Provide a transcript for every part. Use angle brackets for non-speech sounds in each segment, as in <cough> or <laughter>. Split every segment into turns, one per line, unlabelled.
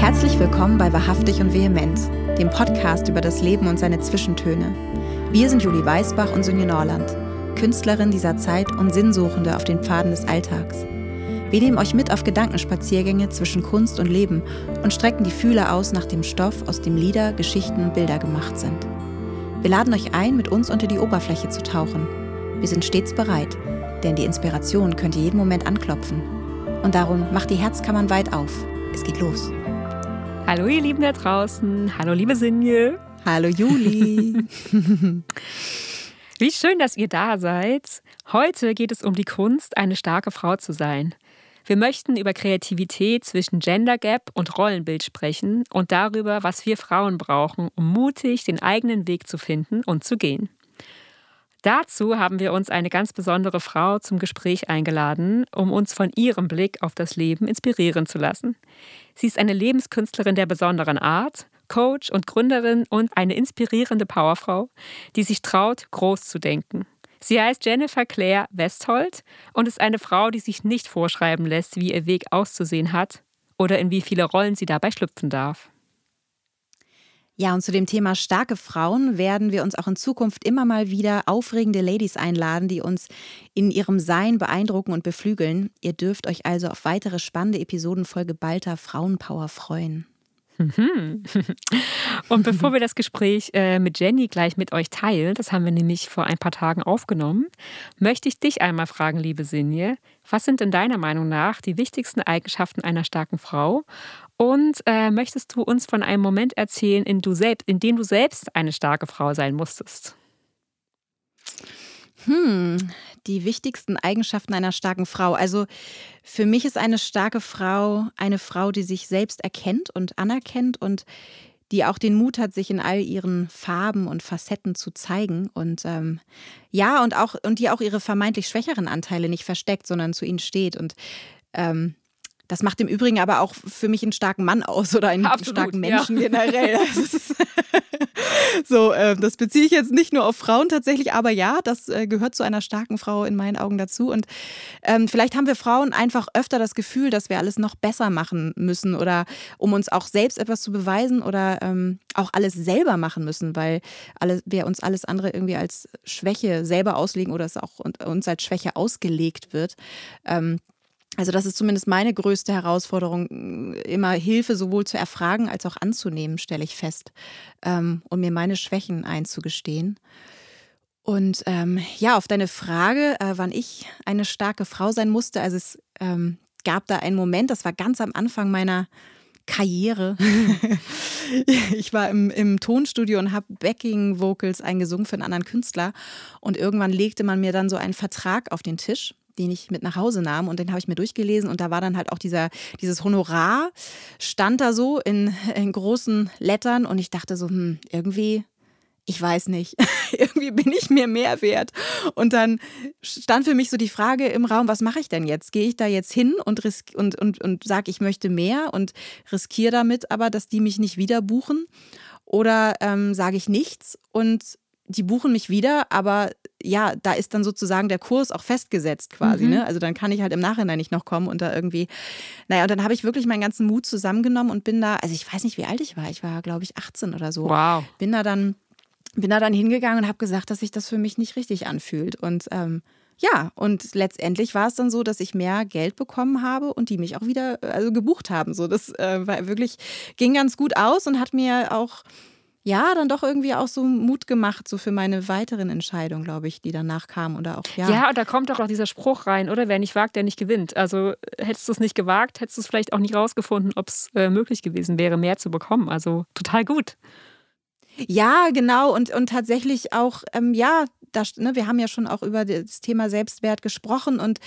Herzlich willkommen bei Wahrhaftig und Vehement, dem Podcast über das Leben und seine Zwischentöne. Wir sind Julie Weißbach und Sonja Norland, Künstlerin dieser Zeit und Sinnsuchende auf den Pfaden des Alltags. Wir nehmen euch mit auf Gedankenspaziergänge zwischen Kunst und Leben und strecken die Fühler aus nach dem Stoff, aus dem Lieder, Geschichten und Bilder gemacht sind. Wir laden euch ein, mit uns unter die Oberfläche zu tauchen. Wir sind stets bereit, denn die Inspiration könnte jeden Moment anklopfen. Und darum macht die Herzkammern weit auf. Es geht los.
Hallo ihr Lieben da draußen. Hallo liebe Sinje.
Hallo Juli. <laughs>
Wie schön, dass ihr da seid. Heute geht es um die Kunst, eine starke Frau zu sein. Wir möchten über Kreativität zwischen Gender Gap und Rollenbild sprechen und darüber, was wir Frauen brauchen, um mutig den eigenen Weg zu finden und zu gehen. Dazu haben wir uns eine ganz besondere Frau zum Gespräch eingeladen, um uns von ihrem Blick auf das Leben inspirieren zu lassen. Sie ist eine Lebenskünstlerin der besonderen Art, Coach und Gründerin und eine inspirierende Powerfrau, die sich traut, groß zu denken. Sie heißt Jennifer Claire Westholt und ist eine Frau, die sich nicht vorschreiben lässt, wie ihr Weg auszusehen hat oder in wie viele Rollen sie dabei schlüpfen darf.
Ja, und zu dem Thema starke Frauen werden wir uns auch in Zukunft immer mal wieder aufregende Ladies einladen, die uns in ihrem Sein beeindrucken und beflügeln. Ihr dürft euch also auf weitere spannende Episoden voll geballter Frauenpower freuen.
Mhm. <laughs> Und bevor wir das Gespräch äh, mit Jenny gleich mit euch teilen, das haben wir nämlich vor ein paar Tagen aufgenommen, möchte ich dich einmal fragen, liebe Sinje, was sind in deiner Meinung nach die wichtigsten Eigenschaften einer starken Frau und äh, möchtest du uns von einem Moment erzählen, in, du selbst, in dem du selbst eine starke Frau sein musstest?
Hm, die wichtigsten Eigenschaften einer starken Frau. Also für mich ist eine starke Frau eine Frau, die sich selbst erkennt und anerkennt und die auch den Mut hat, sich in all ihren Farben und Facetten zu zeigen und ähm, ja und auch und die auch ihre vermeintlich schwächeren Anteile nicht versteckt, sondern zu ihnen steht und ähm, das macht im Übrigen aber auch für mich einen starken Mann aus oder einen Absolut, starken Menschen ja. generell. <laughs> so, äh, das beziehe ich jetzt nicht nur auf Frauen tatsächlich, aber ja, das äh, gehört zu einer starken Frau in meinen Augen dazu. Und ähm, vielleicht haben wir Frauen einfach öfter das Gefühl, dass wir alles noch besser machen müssen oder um uns auch selbst etwas zu beweisen oder ähm, auch alles selber machen müssen, weil alle, wir uns alles andere irgendwie als Schwäche selber auslegen oder es auch uns als Schwäche ausgelegt wird. Ähm, also das ist zumindest meine größte Herausforderung, immer Hilfe sowohl zu erfragen als auch anzunehmen, stelle ich fest, ähm, und mir meine Schwächen einzugestehen. Und ähm, ja, auf deine Frage, äh, wann ich eine starke Frau sein musste, also es ähm, gab da einen Moment, das war ganz am Anfang meiner Karriere. <laughs> ich war im, im Tonstudio und habe Backing-Vocals eingesungen für einen anderen Künstler. Und irgendwann legte man mir dann so einen Vertrag auf den Tisch den ich mit nach Hause nahm und den habe ich mir durchgelesen und da war dann halt auch dieser, dieses Honorar stand da so in, in großen Lettern und ich dachte so, hm, irgendwie ich weiß nicht, <laughs> irgendwie bin ich mir mehr wert. Und dann stand für mich so die Frage im Raum, was mache ich denn jetzt? Gehe ich da jetzt hin und, und, und, und sage, ich möchte mehr und riskiere damit aber, dass die mich nicht wieder buchen? Oder ähm, sage ich nichts und die buchen mich wieder, aber ja, da ist dann sozusagen der Kurs auch festgesetzt quasi. Mhm. Ne? Also dann kann ich halt im Nachhinein nicht noch kommen und da irgendwie, naja, und dann habe ich wirklich meinen ganzen Mut zusammengenommen und bin da, also ich weiß nicht, wie alt ich war, ich war, glaube ich, 18 oder so.
Wow.
Bin da dann, bin da dann hingegangen und habe gesagt, dass sich das für mich nicht richtig anfühlt. Und ähm, ja, und letztendlich war es dann so, dass ich mehr Geld bekommen habe und die mich auch wieder also gebucht haben. So, das äh, war wirklich, ging ganz gut aus und hat mir auch ja, dann doch irgendwie auch so Mut gemacht, so für meine weiteren Entscheidungen, glaube ich, die danach kamen oder auch, ja.
Ja, und da kommt doch auch dieser Spruch rein, oder? Wer nicht wagt, der nicht gewinnt. Also hättest du es nicht gewagt, hättest du es vielleicht auch nicht rausgefunden, ob es äh, möglich gewesen wäre, mehr zu bekommen. Also total gut.
Ja, genau. Und, und tatsächlich auch, ähm, ja, das, ne, wir haben ja schon auch über das Thema Selbstwert gesprochen und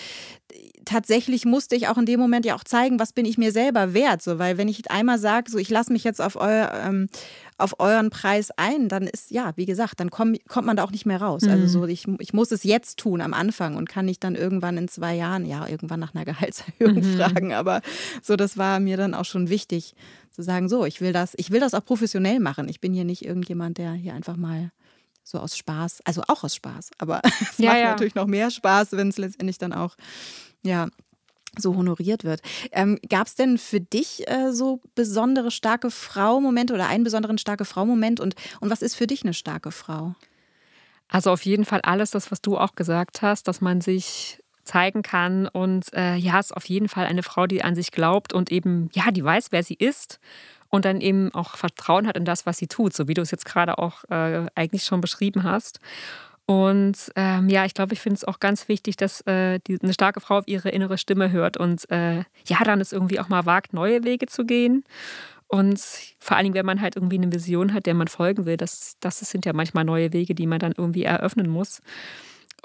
tatsächlich musste ich auch in dem Moment ja auch zeigen, was bin ich mir selber wert. So, weil wenn ich einmal sage, so ich lasse mich jetzt auf, eu, ähm, auf euren Preis ein, dann ist, ja, wie gesagt, dann komm, kommt man da auch nicht mehr raus. Also mhm. Also so, ich, ich muss es jetzt tun am Anfang und kann nicht dann irgendwann in zwei Jahren, ja, irgendwann nach einer <laughs> Gehaltserhöhung mhm. fragen. Aber so, das war mir dann auch schon wichtig Zu sagen, so, ich will das, ich will das auch professionell machen. Ich bin hier nicht irgendjemand, der hier einfach mal so aus Spaß, also auch aus Spaß, aber <laughs> es ja, macht ja. natürlich noch mehr Spaß, wenn es letztendlich dann auch, ja, so honoriert wird. Ähm, Gab es denn für dich äh, so besondere starke Frau-Momente oder einen besonderen starke Frau-Moment und, und was ist für dich eine starke Frau?
Also auf jeden Fall alles das, was du auch gesagt hast, dass man sich zeigen kann und äh, ja, ist auf jeden Fall eine Frau, die an sich glaubt und eben, ja, die weiß, wer sie ist und dann eben auch Vertrauen hat in das, was sie tut, so wie du es jetzt gerade auch äh, eigentlich schon beschrieben hast. Und ähm, ja, ich glaube, ich finde es auch ganz wichtig, dass äh, die, eine starke Frau auf ihre innere Stimme hört und äh, ja, dann es irgendwie auch mal wagt, neue Wege zu gehen. Und vor allen Dingen, wenn man halt irgendwie eine Vision hat, der man folgen will, das, das sind ja manchmal neue Wege, die man dann irgendwie eröffnen muss.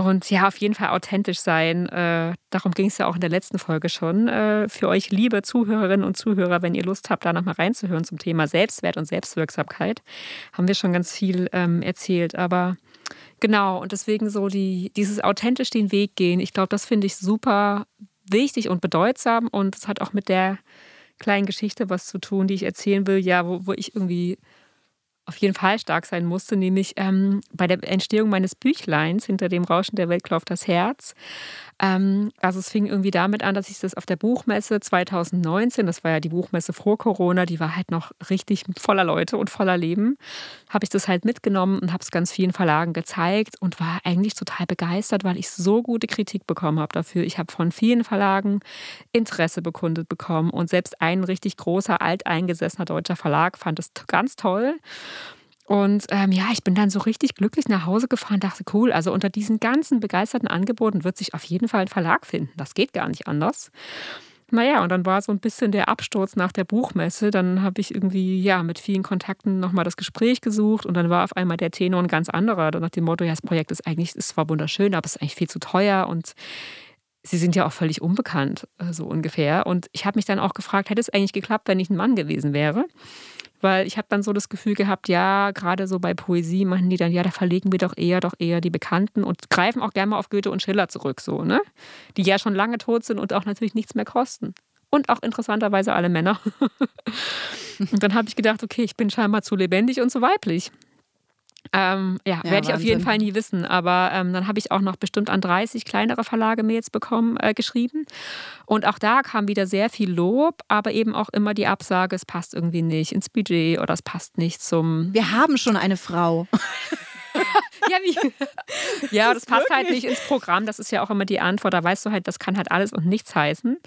Und ja, auf jeden Fall authentisch sein. Äh, darum ging es ja auch in der letzten Folge schon. Äh, für euch, liebe Zuhörerinnen und Zuhörer, wenn ihr Lust habt, da nochmal reinzuhören zum Thema Selbstwert und Selbstwirksamkeit, haben wir schon ganz viel ähm, erzählt. Aber genau, und deswegen so die, dieses authentisch den Weg gehen, ich glaube, das finde ich super wichtig und bedeutsam. Und es hat auch mit der kleinen Geschichte was zu tun, die ich erzählen will, ja, wo, wo ich irgendwie auf jeden Fall stark sein musste, nämlich ähm, bei der Entstehung meines Büchleins hinter dem Rauschen der Welt klopft das Herz. Ähm, also es fing irgendwie damit an, dass ich das auf der Buchmesse 2019, das war ja die Buchmesse vor Corona, die war halt noch richtig voller Leute und voller Leben, habe ich das halt mitgenommen und habe es ganz vielen Verlagen gezeigt und war eigentlich total begeistert, weil ich so gute Kritik bekommen habe dafür. Ich habe von vielen Verlagen Interesse bekundet bekommen und selbst ein richtig großer, alteingesessener deutscher Verlag fand es ganz toll. Und ähm, ja, ich bin dann so richtig glücklich nach Hause gefahren, dachte, cool, also unter diesen ganzen begeisterten Angeboten wird sich auf jeden Fall ein Verlag finden. Das geht gar nicht anders. Naja, und dann war so ein bisschen der Absturz nach der Buchmesse. Dann habe ich irgendwie ja mit vielen Kontakten nochmal das Gespräch gesucht und dann war auf einmal der Tenor ein ganz anderer. Nach dem Motto, ja, das Projekt ist eigentlich, ist zwar wunderschön, aber es ist eigentlich viel zu teuer und sie sind ja auch völlig unbekannt, äh, so ungefähr. Und ich habe mich dann auch gefragt, hätte es eigentlich geklappt, wenn ich ein Mann gewesen wäre? Weil ich habe dann so das Gefühl gehabt, ja, gerade so bei Poesie machen die dann, ja, da verlegen wir doch eher, doch eher die Bekannten und greifen auch gerne mal auf Goethe und Schiller zurück, so, ne? Die ja schon lange tot sind und auch natürlich nichts mehr kosten. Und auch interessanterweise alle Männer. <laughs> und dann habe ich gedacht, okay, ich bin scheinbar zu lebendig und zu weiblich. Ähm, ja, ja werde ich auf jeden Fall nie wissen. Aber ähm, dann habe ich auch noch bestimmt an 30 kleinere Verlage Mails bekommen, äh, geschrieben. Und auch da kam wieder sehr viel Lob, aber eben auch immer die Absage, es passt irgendwie nicht ins Budget oder es passt nicht zum.
Wir haben schon eine Frau. <laughs>
ja, wie? ja, das, das passt halt nicht ins Programm. Das ist ja auch immer die Antwort. Da weißt du halt, das kann halt alles und nichts heißen.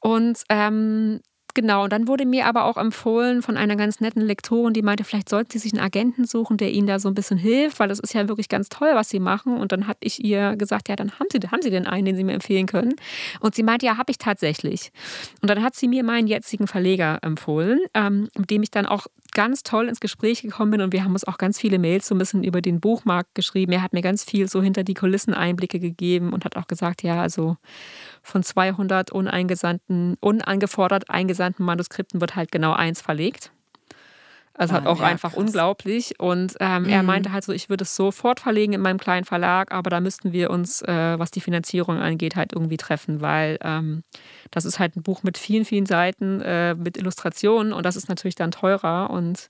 Und ähm, Genau, und dann wurde mir aber auch empfohlen von einer ganz netten Lektorin, die meinte, vielleicht sollten Sie sich einen Agenten suchen, der Ihnen da so ein bisschen hilft, weil das ist ja wirklich ganz toll, was Sie machen. Und dann habe ich ihr gesagt, ja, dann haben Sie, haben Sie denn einen, den Sie mir empfehlen können? Und sie meinte, ja, habe ich tatsächlich. Und dann hat sie mir meinen jetzigen Verleger empfohlen, ähm, mit dem ich dann auch ganz toll ins Gespräch gekommen bin und wir haben uns auch ganz viele Mails so ein bisschen über den Buchmarkt geschrieben. Er hat mir ganz viel so hinter die Kulissen Einblicke gegeben und hat auch gesagt, ja, also von 200 uneingesandten, unangefordert eingesandten Manuskripten wird halt genau eins verlegt. Also halt auch ja, einfach krass. unglaublich. Und ähm, mhm. er meinte halt so, ich würde es sofort verlegen in meinem kleinen Verlag, aber da müssten wir uns, äh, was die Finanzierung angeht, halt irgendwie treffen, weil ähm, das ist halt ein Buch mit vielen, vielen Seiten, äh, mit Illustrationen und das ist natürlich dann teurer. Und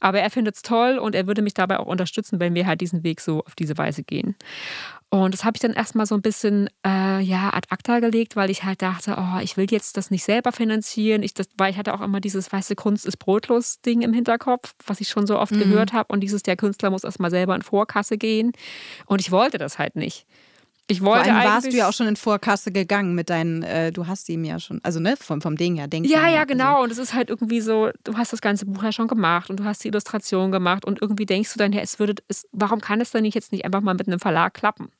aber er findet es toll und er würde mich dabei auch unterstützen, wenn wir halt diesen Weg so auf diese Weise gehen. Und das habe ich dann erstmal so ein bisschen äh, ja, ad acta gelegt, weil ich halt dachte, oh, ich will jetzt das nicht selber finanzieren. Ich, das, weil ich hatte auch immer dieses weiße Kunst ist brotlos Ding im Hinterkopf, was ich schon so oft mhm. gehört habe. Und dieses, der Künstler muss erstmal selber in Vorkasse gehen. Und ich wollte das halt nicht. Ich wollte
Vor allem warst du ja auch schon in Vorkasse gegangen mit deinen, äh, du hast ihm ja schon, also ne, vom, vom Ding her, denke
ich. Ja, ja, genau. Also. Und es ist halt irgendwie so, du hast das ganze Buch ja schon gemacht und du hast die Illustration gemacht und irgendwie denkst du dann, ja, es würde, es, warum kann es dann nicht jetzt nicht einfach mal mit einem Verlag klappen?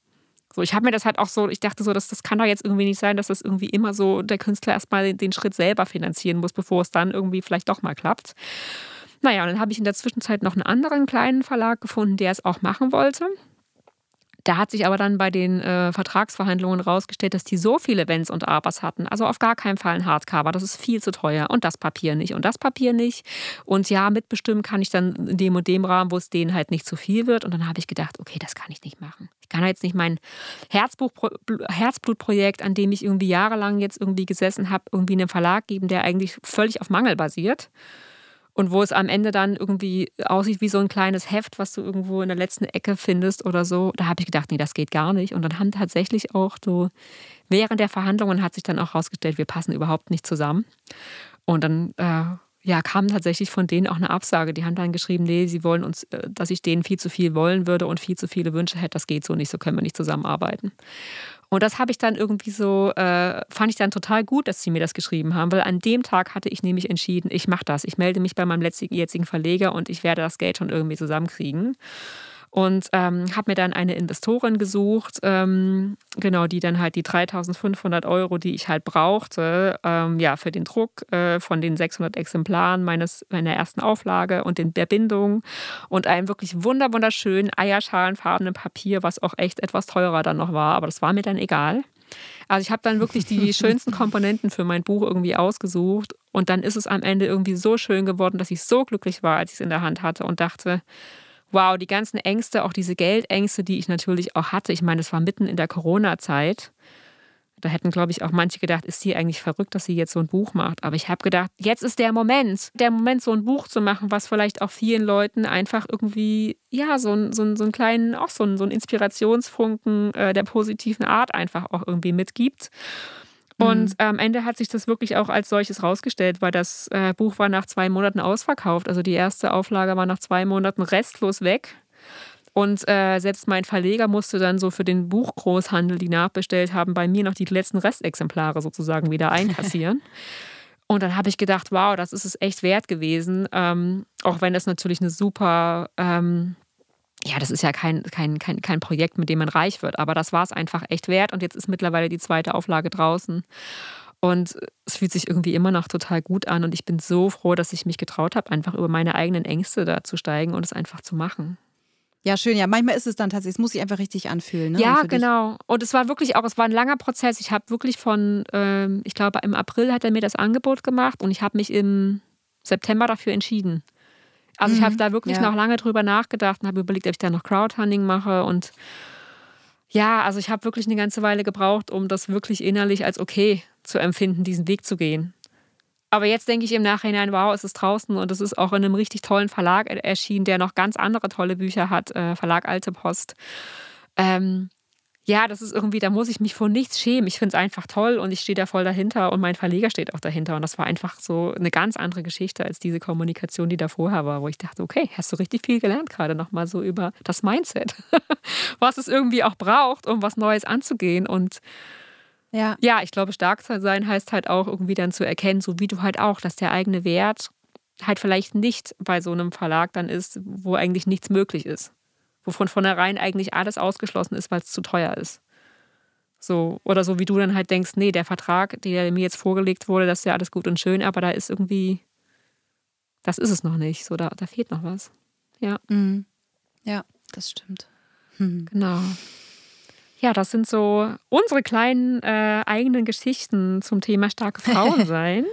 So, ich habe mir das halt auch so, ich dachte so, dass das kann doch jetzt irgendwie nicht sein, dass das irgendwie immer so der Künstler erstmal den Schritt selber finanzieren muss, bevor es dann irgendwie vielleicht doch mal klappt. Naja, und dann habe ich in der Zwischenzeit noch einen anderen kleinen Verlag gefunden, der es auch machen wollte Da hat sich aber dann bei den äh, Vertragsverhandlungen rausgestellt, dass die so viele Wenns und Abers hatten. Also auf gar keinen Fall ein Hardcover, das ist viel zu teuer und das Papier nicht und das Papier nicht. Und ja, mitbestimmen kann ich dann in dem und dem Rahmen, wo es denen halt nicht zu viel wird. Und dann habe ich gedacht, okay, das kann ich nicht machen. Ich kann jetzt nicht mein Herzbuch, Herzblutprojekt, an dem ich irgendwie jahrelang jetzt irgendwie gesessen habe, irgendwie einem Verlag geben, der eigentlich völlig auf Mangel basiert und wo es am Ende dann irgendwie aussieht wie so ein kleines Heft, was du irgendwo in der letzten Ecke findest oder so. Da habe ich gedacht, nee, das geht gar nicht. Und dann haben tatsächlich auch so, während der Verhandlungen hat sich dann auch herausgestellt, wir passen überhaupt nicht zusammen. Und dann äh, ja, kam tatsächlich von denen auch eine Absage. Die haben dann geschrieben, nee, sie wollen uns, äh, dass ich denen viel zu viel wollen würde und viel zu viele Wünsche hätte. Das geht so nicht, so können wir nicht zusammenarbeiten. Und das habe ich dann irgendwie so, äh, fand ich dann total gut, dass sie mir das geschrieben haben, weil an dem Tag hatte ich nämlich entschieden, ich mache das. Ich melde mich bei meinem jetzigen Verleger und ich werde das Geld schon irgendwie zusammenkriegen und ähm, habe mir dann eine Investorin gesucht, ähm, genau, die dann halt die 3500 Euro, die ich halt brauchte, ähm, ja, für den Druck äh, von den 600 Exemplaren meines, meiner ersten Auflage und den, der Bindung und einem wirklich wunder wunderschönen eierschalenfarbenen Papier, was auch echt etwas teurer dann noch war, aber das war mir dann egal. Also ich habe dann wirklich die <laughs> schönsten Komponenten für mein Buch irgendwie ausgesucht und dann ist es am Ende irgendwie so schön geworden, dass ich so glücklich war, als ich es in der Hand hatte und dachte, wow, die ganzen Ängste, auch diese Geldängste, die ich natürlich auch hatte. Ich meine, es war mitten in der Corona-Zeit. Da hätten, glaube ich, auch manche gedacht, ist sie eigentlich verrückt, dass sie jetzt so ein Buch macht. Aber ich habe gedacht, jetzt ist der Moment, der Moment, so ein Buch zu machen, was vielleicht auch vielen Leuten einfach irgendwie, ja, so, so, so einen kleinen, auch so einen, so einen Inspirationsfunken äh, der positiven Art einfach auch irgendwie mitgibt. Und mhm. am Ende hat sich das wirklich auch als solches rausgestellt, weil das äh, Buch war nach zwei Monaten ausverkauft. Also die erste Auflage war nach zwei Monaten restlos weg. Und äh, selbst mein Verleger musste dann so für den Buchgroßhandel, die nachbestellt haben, bei mir noch die letzten Restexemplare sozusagen wieder einkassieren. <laughs> Und dann habe ich gedacht, wow, das ist es echt wert gewesen. Ähm, auch wenn das natürlich eine super ähm, ja, das ist ja kein, kein, kein, kein Projekt, mit dem man reich wird, aber das war es einfach echt wert und jetzt ist mittlerweile die zweite Auflage draußen. Und es fühlt sich irgendwie immer noch total gut an und ich bin so froh, dass ich mich getraut habe, einfach über meine eigenen Ängste da zu steigen und es einfach zu machen.
Ja, schön. Ja, manchmal ist es dann tatsächlich, es muss sich einfach richtig anfühlen. Ne?
Ja, genau. Und es war wirklich auch, es war ein langer Prozess. Ich habe wirklich von, ähm, ich glaube, im April hat er mir das Angebot gemacht und ich habe mich im September dafür entschieden. Also mhm. ich habe da wirklich ja. noch lange drüber nachgedacht und habe überlegt, ob ich da noch Crowdfunding mache und ja, also ich habe wirklich eine ganze Weile gebraucht, um das wirklich innerlich als okay zu empfinden, diesen Weg zu gehen. Aber jetzt denke ich im Nachhinein, wow, es ist draußen und es ist auch in einem richtig tollen Verlag erschienen, der noch ganz andere tolle Bücher hat, äh, Verlag Alte Post. Ähm, ja, das ist irgendwie, da muss ich mich vor nichts schämen. Ich finde es einfach toll und ich stehe da voll dahinter und mein Verleger steht auch dahinter. Und das war einfach so eine ganz andere Geschichte als diese Kommunikation, die da vorher war, wo ich dachte, okay, hast du richtig viel gelernt gerade nochmal so über das Mindset, <laughs> was es irgendwie auch braucht, um was Neues anzugehen. Und ja, ja ich glaube, stark zu sein heißt halt auch irgendwie dann zu erkennen, so wie du halt auch, dass der eigene Wert halt vielleicht nicht bei so einem Verlag dann ist, wo eigentlich nichts möglich ist wo von vornherein eigentlich alles ausgeschlossen ist, weil es zu teuer ist. So, oder so wie du dann halt denkst, nee, der Vertrag, der mir jetzt vorgelegt wurde, das ist ja alles gut und schön, aber da ist irgendwie, das ist es noch nicht. So, da, da fehlt noch was. Ja.
Mhm. Ja, das stimmt.
Mhm. Genau. Ja, das sind so unsere kleinen äh, eigenen Geschichten zum Thema starke Frauen <laughs> sein.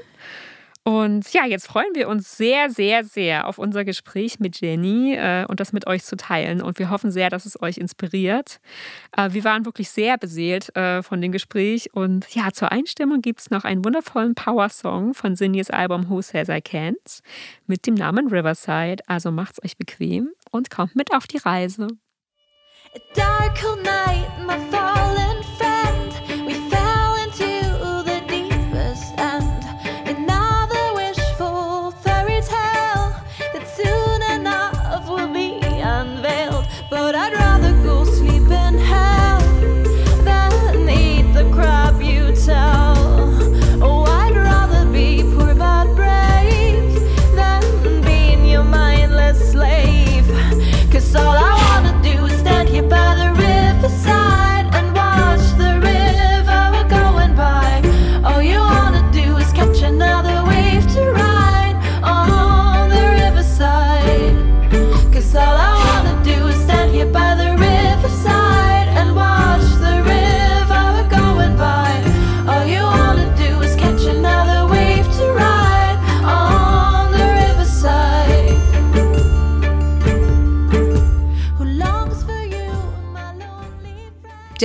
Und ja, jetzt freuen wir uns sehr, sehr, sehr auf unser Gespräch mit Jenny äh, und das mit euch zu teilen. Und wir hoffen sehr, dass es euch inspiriert. Äh, wir waren wirklich sehr beseelt äh, von dem Gespräch. Und ja, zur Einstimmung gibt es noch einen wundervollen Power-Song von Sinjes Album Who Says I Can't mit dem Namen Riverside. Also macht's euch bequem und kommt mit auf die Reise. A dark night, my fallen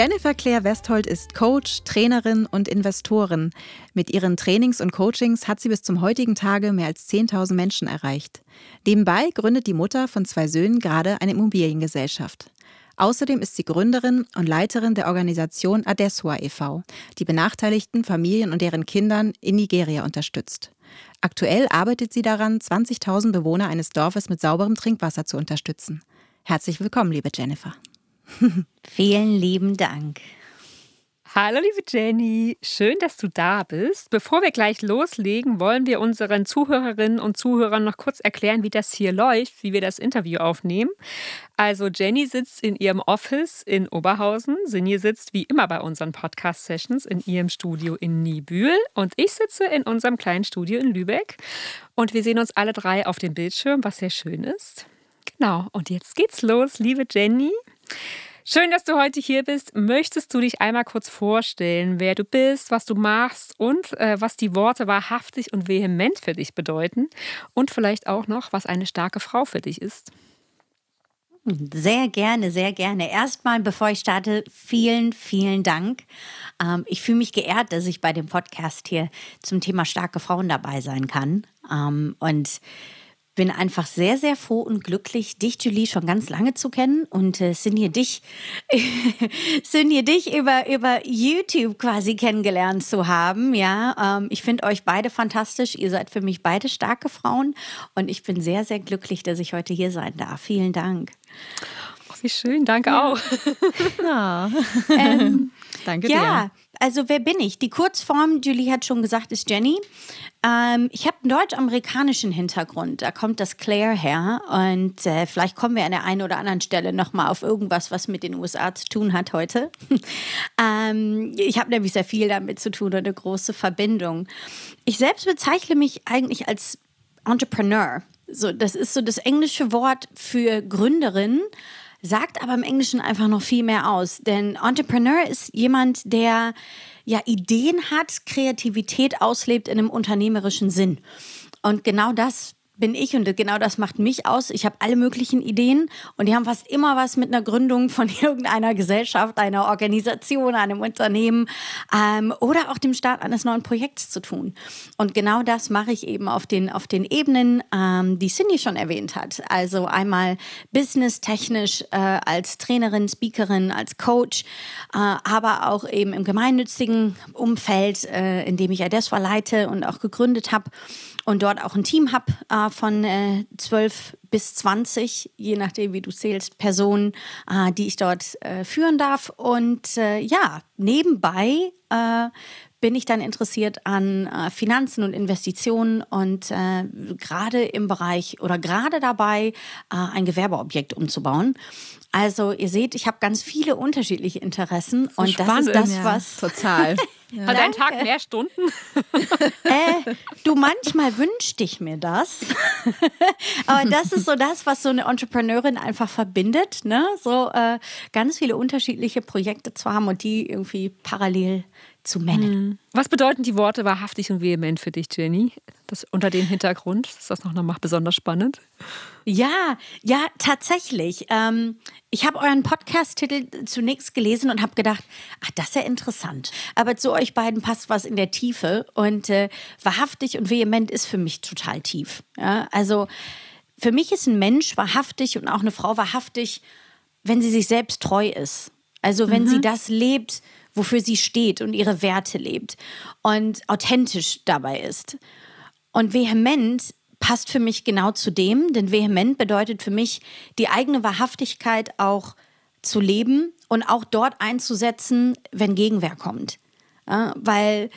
Jennifer Claire Westhold ist Coach, Trainerin und Investorin. Mit ihren Trainings und Coachings hat sie bis zum heutigen Tage mehr als 10.000 Menschen erreicht. Nebenbei gründet die Mutter von zwei Söhnen gerade eine Immobiliengesellschaft. Außerdem ist sie Gründerin und Leiterin der Organisation Adeswa e.V., die benachteiligten Familien und deren Kindern in Nigeria unterstützt. Aktuell arbeitet sie daran, 20.000 Bewohner eines Dorfes mit sauberem Trinkwasser zu unterstützen. Herzlich willkommen, liebe Jennifer. <laughs>
Vielen lieben Dank.
Hallo liebe Jenny, schön, dass du da bist. Bevor wir gleich loslegen, wollen wir unseren Zuhörerinnen und Zuhörern noch kurz erklären, wie das hier läuft, wie wir das Interview aufnehmen. Also Jenny sitzt in ihrem Office in Oberhausen, Sinje sitzt wie immer bei unseren Podcast-Sessions in ihrem Studio in Niebühl und ich sitze in unserem kleinen Studio in Lübeck und wir sehen uns alle drei auf dem Bildschirm, was sehr schön ist. Genau, und jetzt geht's los, liebe Jenny. Schön, dass du heute hier bist. Möchtest du dich einmal kurz vorstellen, wer du bist, was du machst und äh, was die Worte wahrhaftig und vehement für dich bedeuten? Und vielleicht auch noch, was eine starke Frau für dich ist?
Sehr gerne, sehr gerne. Erstmal, bevor ich starte, vielen, vielen Dank. Ähm, ich fühle mich geehrt, dass ich bei dem Podcast hier zum Thema starke Frauen dabei sein kann. Ähm, und bin einfach sehr, sehr froh und glücklich, dich, Julie, schon ganz lange zu kennen und äh, Sinje, dich, <laughs> Sinje, dich über, über YouTube quasi kennengelernt zu haben. Ja, ähm, ich finde euch beide fantastisch. Ihr seid für mich beide starke Frauen und ich bin sehr, sehr glücklich, dass ich heute hier sein darf. Vielen Dank.
Oh, wie schön, danke ja. auch.
ja. <laughs> <laughs> ähm, danke dir.
Also wer bin ich? Die Kurzform, Julie hat schon gesagt, ist Jenny. Ähm, ich habe einen deutsch-amerikanischen Hintergrund. Da kommt das Claire her. Und äh, vielleicht kommen wir an der einen oder anderen Stelle nochmal auf irgendwas, was mit den USA zu tun hat heute. <laughs> ähm, ich habe nämlich sehr viel damit zu tun und eine große Verbindung. Ich selbst bezeichne mich eigentlich als Entrepreneur. So, das ist so das englische Wort für Gründerin sagt aber im Englischen einfach noch viel mehr aus. Denn Entrepreneur ist jemand, der ja Ideen hat, Kreativität auslebt in einem unternehmerischen Sinn. Und genau das bin ich und genau das macht mich aus. Ich habe alle möglichen Ideen und die haben fast immer was mit einer Gründung von <laughs> irgendeiner Gesellschaft, einer Organisation, einem Unternehmen ähm, oder auch dem Start eines neuen Projekts zu tun. Und genau das mache ich eben auf den, auf den Ebenen, ähm, die Cindy schon erwähnt hat. Also einmal business-technisch äh, als Trainerin, Speakerin, als Coach, äh, aber auch eben im gemeinnützigen Umfeld, äh, in dem ich Adeswa leite und auch gegründet habe und dort auch ein Team habe äh, von äh, 12 bis 20, je nachdem, wie du zählst, Personen, äh, die ich dort äh, führen darf. Und äh, ja, nebenbei äh, bin ich dann interessiert an äh, Finanzen und Investitionen und gerade im Bereich oder gerade dabei, ein Gewerbeobjekt umzubauen. Also ihr seht, ich habe ganz viele unterschiedliche Interessen
so
und
spannend.
das ist das,
ja,
was
total. <laughs>
Ja. Hat dein Tag mehr Stunden?
äh, du, manchmal wünschte ich mir das. <laughs> Aber das ist so das, was so eine Entrepreneurin einfach verbindet, ne? So äh, ganz viele unterschiedliche Projekte zu haben und die irgendwie parallel zu managen.
Mhm. Was bedeuten die Worte wahrhaftig und vehement für dich, Jenny? Das unter dem Hintergrund, ist das noch mal besonders spannend?
Ja, ja, tatsächlich. Ähm, ich habe euren Podcast-Titel zunächst gelesen und habe gedacht, ach, das ist ja interessant. Aber zu euch beiden passt was in der Tiefe und äh, wahrhaftig und vehement ist für mich total tief. Ja? Also für mich ist ein Mensch wahrhaftig und auch eine Frau wahrhaftig, wenn sie sich selbst treu ist. Also wenn mhm. sie das lebt, wofür sie steht und ihre Werte lebt und authentisch dabei ist. Und vehement passt für mich genau zu dem, denn vehement bedeutet für mich, die eigene Wahrhaftigkeit auch zu leben und auch dort einzusetzen, wenn Gegenwehr kommt. Ja, weil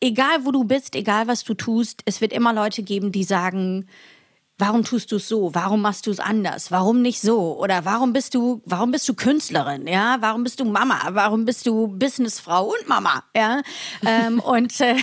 egal wo du bist, egal was du tust, es wird immer Leute geben, die sagen, warum tust du es so? Warum machst du es anders? Warum nicht so? Oder warum bist du, warum bist du Künstlerin? Ja, warum bist du Mama? Warum bist du Businessfrau und Mama? Ja, ähm, <laughs> und äh,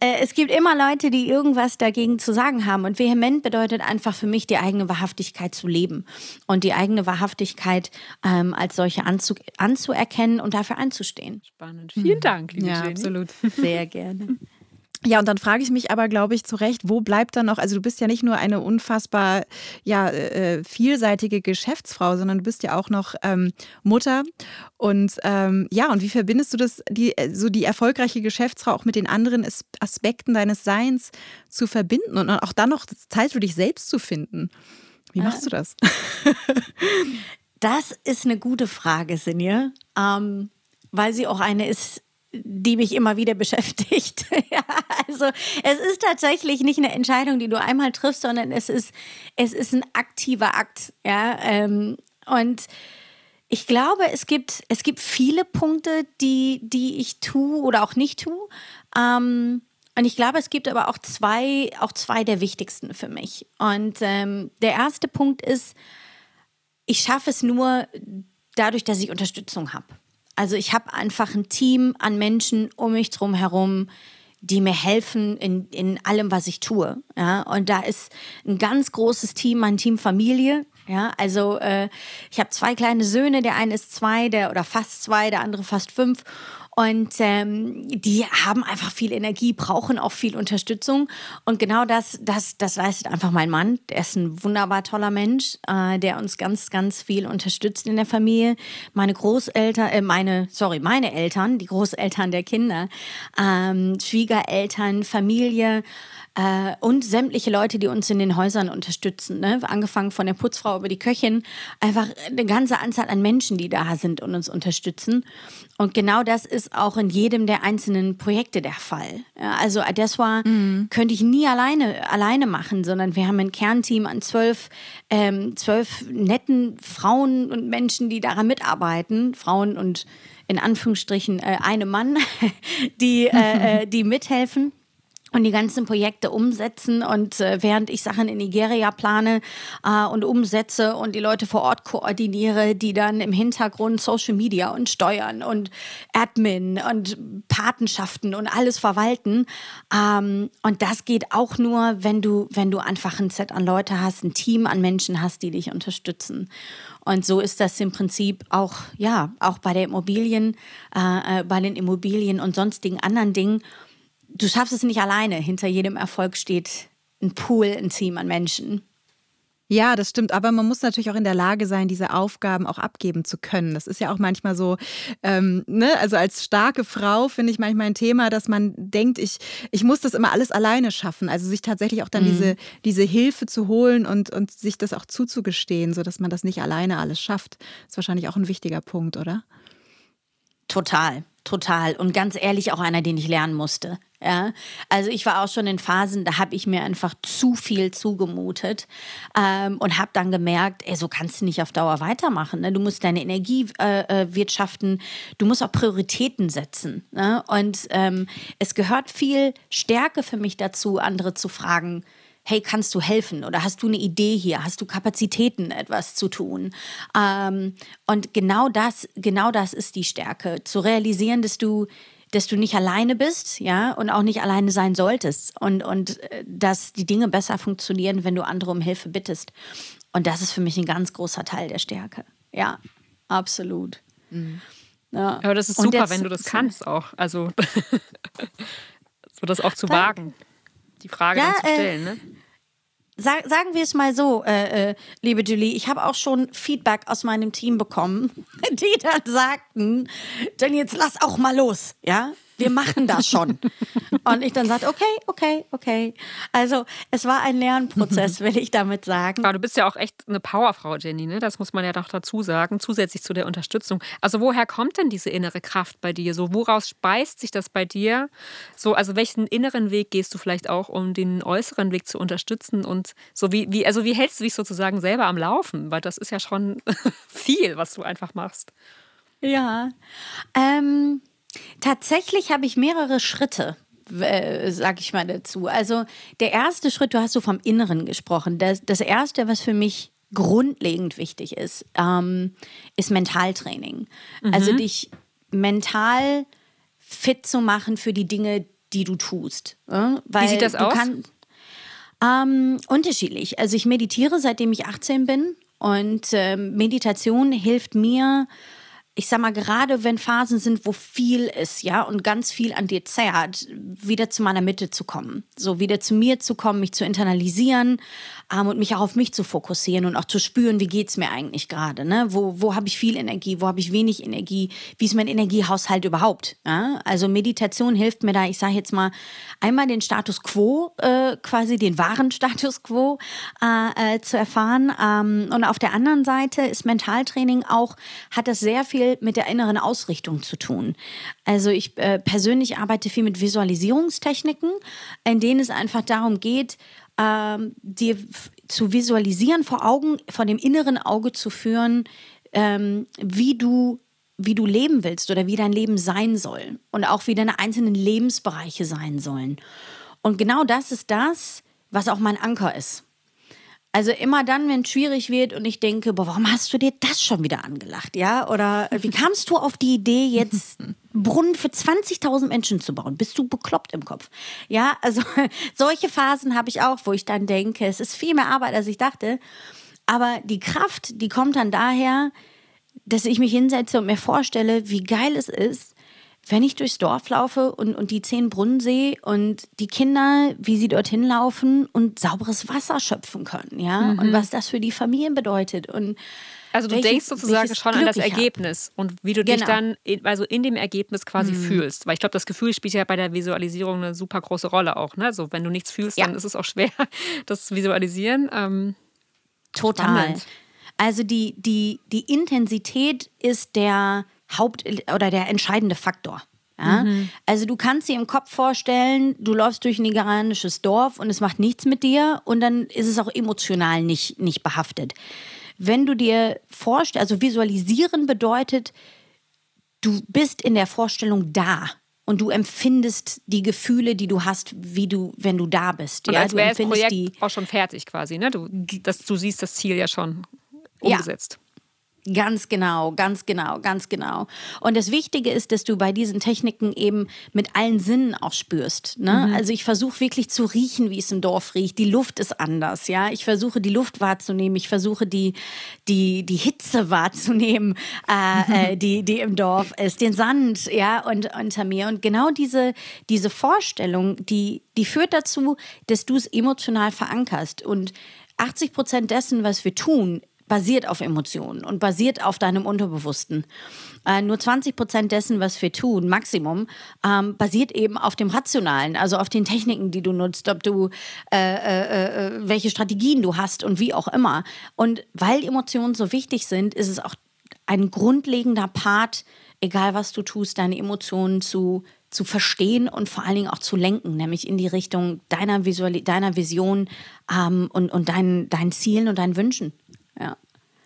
äh, es gibt immer Leute, die irgendwas dagegen zu sagen haben. Und vehement bedeutet einfach für mich, die eigene Wahrhaftigkeit zu leben und die eigene Wahrhaftigkeit ähm, als solche anzu anzuerkennen und dafür einzustehen.
Spannend. Vielen Dank, liebe
ja,
Jenny.
absolut.
Sehr gerne. <laughs>
ja, und dann frage ich mich aber, glaube ich, zu Recht, wo bleibt dann noch, also du bist ja nicht nur eine unfassbar ja, äh, vielseitige Geschäftsfrau, sondern du bist ja auch noch ähm, Mutter. Und ähm, ja, und wie verbindest du das, die, äh, so die erfolgreiche Geschäftsfrau auch mit den anderen Aspekten deines Seins zu verbinden und auch dann noch Zeit für dich selbst zu finden? Wie machst du das?
Das ist eine gute Frage, Sinje, ähm, weil sie auch eine ist, die mich immer wieder beschäftigt. <laughs> ja, also es ist tatsächlich nicht eine Entscheidung, die du einmal triffst, sondern es ist, es ist ein aktiver Akt. Ja, ähm, und ich glaube, es gibt, es gibt viele Punkte, die, die ich tue oder auch nicht tue. Ähm, und ich glaube, es gibt aber auch zwei, auch zwei der wichtigsten für mich. Und ähm, der erste Punkt ist, ich schaffe es nur dadurch, dass ich Unterstützung habe. Also ich habe einfach ein Team an Menschen um mich drum herum, die mir helfen in, in allem, was ich tue. Ja? Und da ist ein ganz großes Team, mein Team Familie. Ja, also äh, ich habe zwei kleine Söhne, der eine ist zwei, der oder fast zwei, der andere fast fünf. Und ähm, die haben einfach viel Energie, brauchen auch viel Unterstützung. Und genau das, das, das leistet einfach mein Mann. Der ist ein wunderbar toller Mensch, äh, der uns ganz, ganz viel unterstützt in der Familie. Meine Großeltern, äh, meine, sorry, meine Eltern, die Großeltern der Kinder, ähm, Schwiegereltern, Familie äh, und sämtliche Leute, die uns in den Häusern unterstützen. Ne? Angefangen von der Putzfrau über die Köchin, einfach eine ganze Anzahl an Menschen, die da sind und uns unterstützen. Und genau das ist auch in jedem der einzelnen Projekte der Fall. Ja, also Adeswa mhm. könnte ich nie alleine, alleine machen, sondern wir haben ein Kernteam an zwölf, ähm, zwölf netten Frauen und Menschen, die daran mitarbeiten. Frauen und in Anführungsstrichen äh, einem Mann, <laughs> die, äh, äh die mithelfen und die ganzen Projekte umsetzen. Und äh, während ich Sachen in Nigeria plane äh, und umsetze und die Leute vor Ort koordiniere, die dann im Hintergrund Social Media und Steuern und Admin und Patenschaften und alles verwalten. Ähm, und das geht auch nur, wenn du, wenn du einfach ein Set an Leute hast, ein Team an Menschen hast, die dich unterstützen. Und so ist das im Prinzip auch, ja, auch bei der Immobilien, äh, äh bei den Immobilien und sonstigen anderen Dingen du schaffst es nicht alleine. Hinter jedem Erfolg steht ein Pool, ein Team an Menschen.
Ja, das stimmt. Aber man muss natürlich auch in der Lage sein, diese Aufgaben auch abgeben zu können. Das ist ja auch manchmal so, ähm, ne? also als starke Frau finde ich manchmal ein Thema, dass man denkt, ich, ich muss das immer alles alleine schaffen. Also sich tatsächlich auch dann mhm. diese, diese Hilfe zu holen und, und sich das auch zuzugestehen, sodass man das nicht alleine alles schafft. Das ist wahrscheinlich auch ein wichtiger Punkt, oder?
Total, total. Und ganz ehrlich auch einer, den ich lernen musste. Ja, also ich war auch schon in Phasen, da habe ich mir einfach zu viel zugemutet ähm, und habe dann gemerkt, ey, so kannst du nicht auf Dauer weitermachen. Ne? Du musst deine Energie äh, äh, wirtschaften, du musst auch Prioritäten setzen. Ne? Und ähm, es gehört viel Stärke für mich dazu, andere zu fragen, hey, kannst du helfen oder hast du eine Idee hier, hast du Kapazitäten, etwas zu tun? Ähm, und genau das, genau das ist die Stärke, zu realisieren, dass du dass du nicht alleine bist, ja, und auch nicht alleine sein solltest und, und äh, dass die Dinge besser funktionieren, wenn du andere um Hilfe bittest. Und das ist für mich ein ganz großer Teil der Stärke. Ja, absolut. Mhm.
Ja. Aber das ist super, jetzt, wenn du das kannst auch. Also <laughs> so das auch zu wagen, die Frage ja, dann zu stellen, äh, ne?
Sag, sagen wir es mal so, äh, äh, liebe Julie, ich habe auch schon Feedback aus meinem Team bekommen, <laughs> die dann sagten, denn jetzt lass auch mal los, ja? Wir machen das schon. Und ich dann sagte, okay, okay, okay. Also es war ein Lernprozess, <laughs> will ich damit sagen.
Aber du bist ja auch echt eine Powerfrau, Jenny, ne? Das muss man ja doch dazu sagen, zusätzlich zu der Unterstützung. Also woher kommt denn diese innere Kraft bei dir? So, woraus speist sich das bei dir? So, also welchen inneren Weg gehst du vielleicht auch, um den äußeren Weg zu unterstützen? Und so wie, wie also wie hältst du dich sozusagen selber am Laufen? Weil das ist ja schon <laughs> viel, was du einfach machst.
Ja. Ähm Tatsächlich habe ich mehrere Schritte äh, sag ich mal dazu. Also der erste Schritt, du hast so vom Inneren gesprochen. Das, das erste, was für mich grundlegend wichtig ist, ähm, ist Mentaltraining. Mhm. Also dich mental fit zu machen für die Dinge, die du tust.
Äh? Wie sieht das aus? Kann,
ähm, unterschiedlich. Also ich meditiere, seitdem ich 18 bin und äh, Meditation hilft mir, ich sag mal, gerade wenn Phasen sind, wo viel ist, ja, und ganz viel an dir zerrt, wieder zu meiner Mitte zu kommen. So wieder zu mir zu kommen, mich zu internalisieren ähm, und mich auch auf mich zu fokussieren und auch zu spüren, wie geht's mir eigentlich gerade, ne? Wo, wo habe ich viel Energie, wo habe ich wenig Energie, wie ist mein Energiehaushalt überhaupt? Ja? Also Meditation hilft mir da, ich sage jetzt mal, einmal den Status quo, äh, quasi den wahren Status quo äh, äh, zu erfahren. Ähm, und auf der anderen Seite ist Mentaltraining auch, hat das sehr viel viel mit der inneren Ausrichtung zu tun. Also ich äh, persönlich arbeite viel mit Visualisierungstechniken, in denen es einfach darum geht, ähm, dir zu visualisieren, vor Augen, vor dem inneren Auge zu führen, ähm, wie du wie du leben willst oder wie dein Leben sein soll und auch wie deine einzelnen Lebensbereiche sein sollen. Und genau das ist das, was auch mein Anker ist. Also immer dann, wenn es schwierig wird und ich denke, boah, warum hast du dir das schon wieder angelacht, ja? Oder wie kamst du auf die Idee, jetzt <laughs> Brunnen für 20.000 Menschen zu bauen? Bist du bekloppt im Kopf? Ja, also <laughs> solche Phasen habe ich auch, wo ich dann denke, es ist viel mehr Arbeit, als ich dachte. Aber die Kraft, die kommt dann daher, dass ich mich hinsetze und mir vorstelle, wie geil es ist, wenn ich durchs Dorf laufe und, und die zehn Brunnen sehe und die Kinder, wie sie dorthin laufen und sauberes Wasser schöpfen können, ja, mhm. und was das für die Familien bedeutet und
also du welches, denkst sozusagen schon Glück an das Ergebnis und wie du genau. dich dann in, also in dem Ergebnis quasi mhm. fühlst. Weil ich glaube, das Gefühl spielt ja bei der Visualisierung eine super große Rolle auch. Ne? Also wenn du nichts fühlst, ja. dann ist es auch schwer, <laughs> das zu visualisieren. Ähm,
Total. Spannend. Also die, die, die Intensität ist der Haupt- oder der entscheidende Faktor. Ja? Mhm. Also du kannst dir im Kopf vorstellen, du läufst durch ein nigerianisches Dorf und es macht nichts mit dir und dann ist es auch emotional nicht, nicht behaftet. Wenn du dir vorstellst, also visualisieren bedeutet, du bist in der Vorstellung da und du empfindest die Gefühle, die du hast, wie du, wenn du da bist.
Und
ja,
als wäre das Projekt die, auch schon fertig quasi, ne? Du, das, du siehst das Ziel ja schon umgesetzt.
Ja. Ganz genau, ganz genau, ganz genau. Und das Wichtige ist, dass du bei diesen Techniken eben mit allen Sinnen auch spürst. Ne? Mhm. Also ich versuche wirklich zu riechen, wie es im Dorf riecht. Die Luft ist anders, ja. Ich versuche die Luft wahrzunehmen. Ich versuche die, die, die Hitze wahrzunehmen, äh, äh, <laughs> die, die im Dorf ist, den Sand, ja, und unter mir. Und genau diese, diese Vorstellung, die, die führt dazu, dass du es emotional verankerst. Und 80 Prozent dessen, was wir tun, basiert auf Emotionen und basiert auf deinem Unterbewussten. Äh, nur 20 Prozent dessen, was wir tun, Maximum, ähm, basiert eben auf dem Rationalen, also auf den Techniken, die du nutzt, ob du äh, äh, äh, welche Strategien du hast und wie auch immer. Und weil Emotionen so wichtig sind, ist es auch ein grundlegender Part, egal was du tust, deine Emotionen zu zu verstehen und vor allen Dingen auch zu lenken, nämlich in die Richtung deiner, Visual deiner Vision ähm, und, und deinen, deinen Zielen und deinen Wünschen.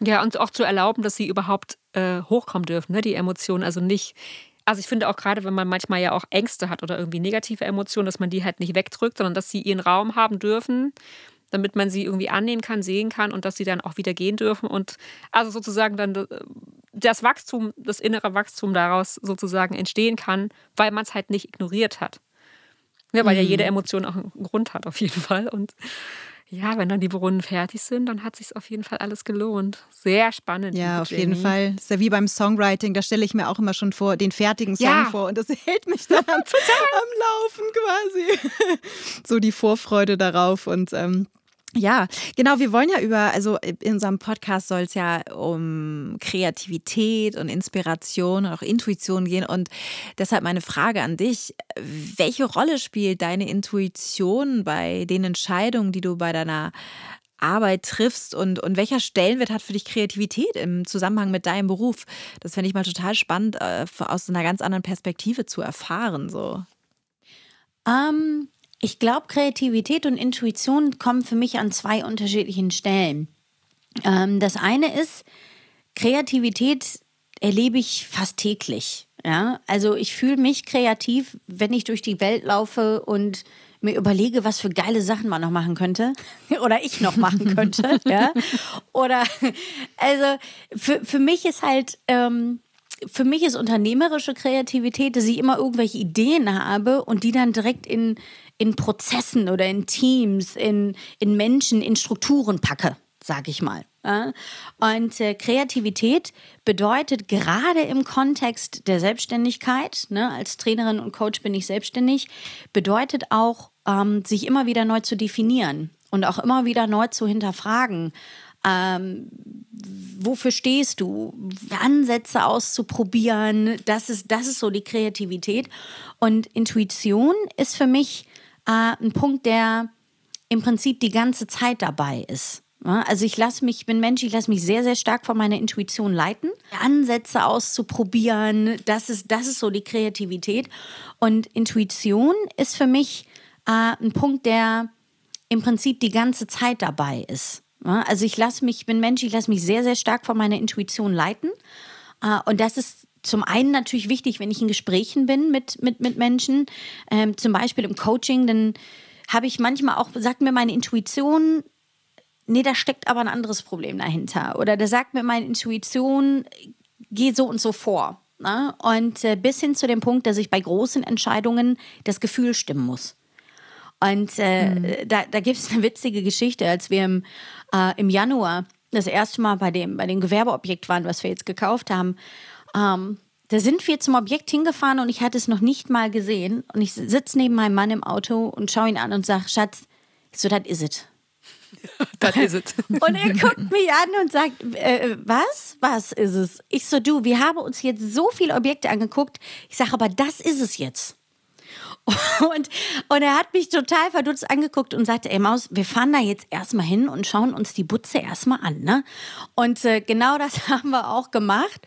Ja. Und auch zu erlauben, dass sie überhaupt äh, hochkommen dürfen, ne, die Emotionen. Also nicht, also ich finde auch gerade, wenn man manchmal ja auch Ängste hat oder irgendwie negative Emotionen, dass man die halt nicht wegdrückt, sondern dass sie ihren Raum haben dürfen, damit man sie irgendwie annehmen kann, sehen kann und dass sie dann auch wieder gehen dürfen und also sozusagen dann äh, das Wachstum, das innere Wachstum daraus sozusagen entstehen kann, weil man es halt nicht ignoriert hat. Ja, weil mhm. ja jede Emotion auch einen Grund hat, auf jeden Fall. Und ja, wenn dann die Brunnen fertig sind, dann hat sich auf jeden Fall alles gelohnt. Sehr spannend.
Ja, auf jeden Fall. Das ist ja wie beim Songwriting, da stelle ich mir auch immer schon vor, den fertigen Song ja. vor und das <laughs> hält mich dann <laughs> am, am Laufen quasi. <laughs> so die Vorfreude darauf und ähm, ja, genau. Wir wollen ja über, also in unserem Podcast soll es ja um Kreativität und Inspiration und auch Intuition gehen. Und deshalb meine Frage an dich: Welche Rolle spielt deine Intuition bei den Entscheidungen, die du bei deiner Arbeit triffst und, und welcher Stellenwert hat für dich Kreativität im Zusammenhang mit deinem Beruf? Das fände ich mal total spannend, äh, aus einer ganz anderen Perspektive zu erfahren. So.
Um, ich glaube, Kreativität und Intuition kommen für mich an zwei unterschiedlichen Stellen. Ähm, das eine ist, Kreativität erlebe ich fast täglich. Ja? Also ich fühle mich kreativ, wenn ich durch die Welt laufe und mir überlege, was für geile Sachen man noch machen könnte <laughs> oder ich noch machen könnte. <laughs> ja? Oder also für, für mich ist halt ähm, für mich ist unternehmerische Kreativität, dass ich immer irgendwelche Ideen habe und die dann direkt in, in Prozessen oder in Teams, in, in Menschen, in Strukturen packe. sag ich mal. Und äh, Kreativität bedeutet gerade im Kontext der Selbstständigkeit, ne, als Trainerin und Coach bin ich selbstständig, bedeutet auch, ähm, sich immer wieder neu zu definieren und auch immer wieder neu zu hinterfragen. Ähm, wofür stehst du? Ansätze auszuprobieren, das ist, das ist so die Kreativität. Und Intuition ist für mich äh, ein Punkt, der im Prinzip die ganze Zeit dabei ist. Also ich lasse mich, ich bin Mensch, ich lasse mich sehr, sehr stark von meiner Intuition leiten. Ansätze auszuprobieren, das ist, das ist so die Kreativität. Und Intuition ist für mich äh, ein Punkt, der im Prinzip die ganze Zeit dabei ist. Also ich lasse mich, ich bin Mensch, ich lasse mich sehr, sehr stark von meiner Intuition leiten. Äh, und das ist zum einen natürlich wichtig, wenn ich in Gesprächen bin mit, mit, mit Menschen, ähm, zum Beispiel im Coaching, dann habe ich manchmal auch, sagt mir meine Intuition, nee, da steckt aber ein anderes Problem dahinter. Oder da sagt mir meine Intuition, geh so und so vor. Ne? Und äh, bis hin zu dem Punkt, dass ich bei großen Entscheidungen das Gefühl stimmen muss. Und äh, mhm. da, da gibt es eine witzige Geschichte, als wir im, äh, im Januar das erste Mal bei dem, bei dem Gewerbeobjekt waren, was wir jetzt gekauft haben. Ähm, da sind wir zum Objekt hingefahren und ich hatte es noch nicht mal gesehen. Und ich sitze neben meinem Mann im Auto und schaue ihn an und sage, Schatz, so, das is it. <laughs>
Das is it. <laughs>
Und er guckt mich an und sagt, äh, was? Was ist es? Ich so, du, wir haben uns jetzt so viele Objekte angeguckt. Ich sage, aber das ist es jetzt. <laughs> Und, und er hat mich total verdutzt angeguckt und sagte, ey Maus, wir fahren da jetzt erstmal hin und schauen uns die Butze erstmal an. Ne? Und äh, genau das <laughs> haben wir auch gemacht.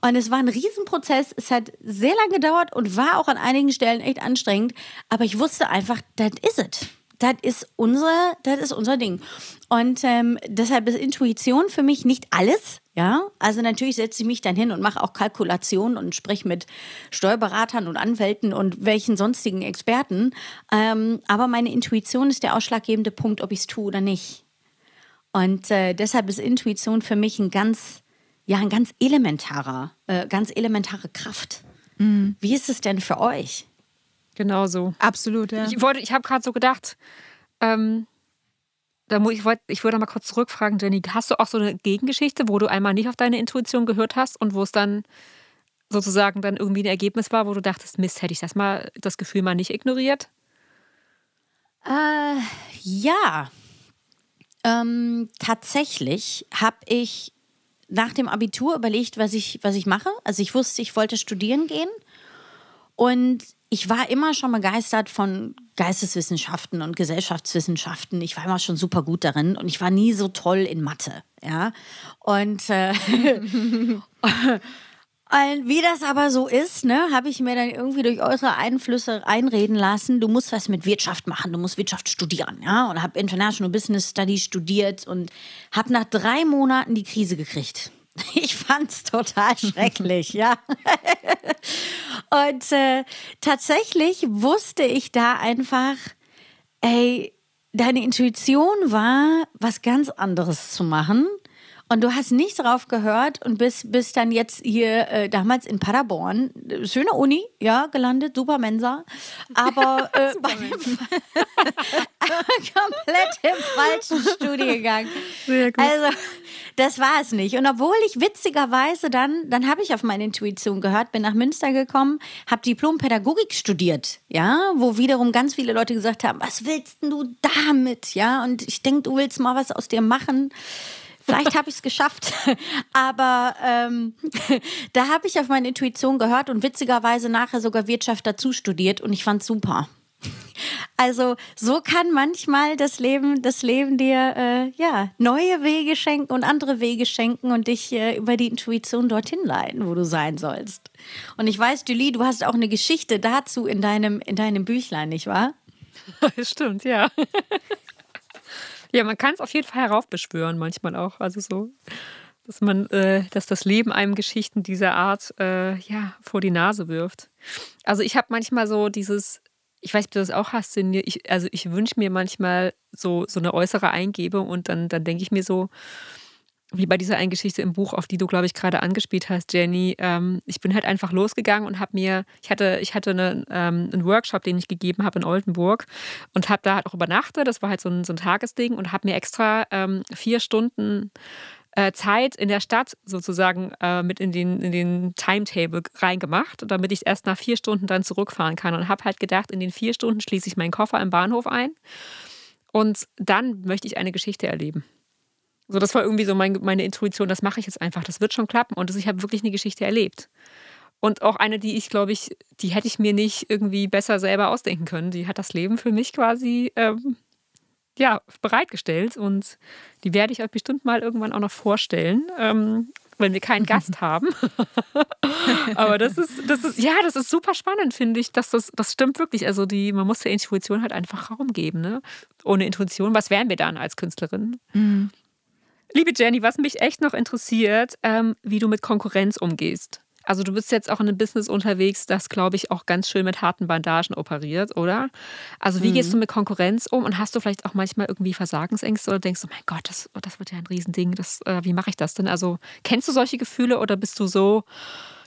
Und es war ein Riesenprozess. Es hat sehr lange gedauert und war auch an einigen Stellen echt anstrengend. Aber ich wusste einfach, das ist es das ist unser, das ist unser Ding. Und ähm, deshalb ist Intuition für mich nicht alles. Ja, also natürlich setze ich mich dann hin und mache auch Kalkulationen und spreche mit Steuerberatern und Anwälten und welchen sonstigen Experten. Ähm, aber meine Intuition ist der ausschlaggebende Punkt, ob ich es tue oder nicht. Und äh, deshalb ist Intuition für mich ein ganz, ja, ein ganz elementarer, äh, ganz elementare Kraft. Mhm. Wie ist es denn für euch?
Genau so.
Absolut, ja.
Ich, ich habe gerade so gedacht, ähm, da muss, ich, wollt, ich würde mal kurz zurückfragen, Jenny, hast du auch so eine Gegengeschichte, wo du einmal nicht auf deine Intuition gehört hast und wo es dann sozusagen dann irgendwie ein Ergebnis war, wo du dachtest, Mist, hätte ich das mal, das Gefühl mal nicht ignoriert?
Äh, ja. Ähm, tatsächlich habe ich nach dem Abitur überlegt, was ich, was ich mache. Also ich wusste, ich wollte studieren gehen. Und ich war immer schon begeistert von Geisteswissenschaften und Gesellschaftswissenschaften. Ich war immer schon super gut darin und ich war nie so toll in Mathe. Ja. Und, äh, <laughs> und wie das aber so ist, ne, habe ich mir dann irgendwie durch äußere Einflüsse einreden lassen, du musst was mit Wirtschaft machen, du musst Wirtschaft studieren, ja, und habe International Business Studies studiert und habe nach drei Monaten die Krise gekriegt. <laughs> Ich fand's total schrecklich, ja. <laughs> Und äh, tatsächlich wusste ich da einfach, ey, deine Intuition war, was ganz anderes zu machen. Und du hast nicht drauf gehört und bist, bist dann jetzt hier äh, damals in Paderborn, schöne Uni, ja, gelandet, super Mensa, aber <laughs> äh, <laughs> komplett im falschen Studiengang. Also das war es nicht. Und obwohl ich witzigerweise dann, dann habe ich auf meine Intuition gehört, bin nach Münster gekommen, habe Diplompädagogik studiert, ja, wo wiederum ganz viele Leute gesagt haben, was willst du damit, ja? Und ich denke, du willst mal was aus dir machen. Vielleicht habe ich es geschafft. <laughs> Aber ähm, <laughs> da habe ich auf meine Intuition gehört und witzigerweise nachher sogar Wirtschaft dazu studiert und ich fand super. Also so kann manchmal das Leben, das Leben dir äh, ja neue Wege schenken und andere Wege schenken und dich äh, über die Intuition dorthin leiten, wo du sein sollst. Und ich weiß, Julie, du hast auch eine Geschichte dazu in deinem in deinem Büchlein, nicht wahr? <laughs>
Stimmt, ja. Ja, man kann es auf jeden Fall heraufbeschwören, manchmal auch. Also so, dass man, äh, dass das Leben einem Geschichten dieser Art äh, ja, vor die Nase wirft. Also ich habe manchmal so dieses, ich weiß, ob du das auch hast, ich, also ich wünsche mir manchmal so, so eine äußere Eingebung und dann, dann denke ich mir so, wie bei dieser einen Geschichte im Buch, auf die du, glaube ich, gerade angespielt hast, Jenny. Ähm, ich bin halt einfach losgegangen und habe mir, ich hatte, ich hatte eine, ähm, einen Workshop, den ich gegeben habe in Oldenburg und habe da halt auch übernachtet. Das war halt so ein, so ein Tagesding und habe mir extra ähm, vier Stunden äh, Zeit in der Stadt sozusagen äh, mit in den, in den Timetable reingemacht, damit ich erst nach vier Stunden dann zurückfahren kann. Und habe halt gedacht, in den vier Stunden schließe ich meinen Koffer im Bahnhof ein und dann möchte ich eine Geschichte erleben. So, das war irgendwie so mein, meine Intuition, das mache ich jetzt einfach, das wird schon klappen. Und ich habe wirklich eine Geschichte erlebt. Und auch eine, die ich, glaube ich, die hätte ich mir nicht irgendwie besser selber ausdenken können. Die hat das Leben für mich quasi ähm, ja, bereitgestellt. Und die werde ich euch bestimmt mal irgendwann auch noch vorstellen, ähm, wenn wir keinen <laughs> Gast haben. <laughs> Aber das ist, das ist, ja, das ist super spannend, finde ich. Dass das, das stimmt wirklich. Also die, man muss der Intuition halt einfach Raum geben. Ne? Ohne Intuition, was wären wir dann als Künstlerin? Mhm. Liebe Jenny, was mich echt noch interessiert, ähm, wie du mit Konkurrenz umgehst. Also du bist jetzt auch in einem Business unterwegs, das, glaube ich, auch ganz schön mit harten Bandagen operiert, oder? Also wie mhm. gehst du mit Konkurrenz um und hast du vielleicht auch manchmal irgendwie Versagensängste oder denkst du, oh mein Gott, das, das wird ja ein Riesending, das, äh, wie mache ich das denn? Also kennst du solche Gefühle oder bist du so,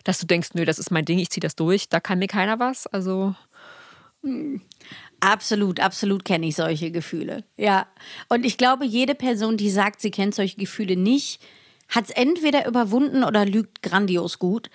dass du denkst, nö, das ist mein Ding, ich ziehe das durch, da kann mir keiner was? Also...
Hm. Absolut, absolut kenne ich solche Gefühle. Ja. Und ich glaube, jede Person, die sagt, sie kennt solche Gefühle nicht, hat es entweder überwunden oder lügt grandios gut.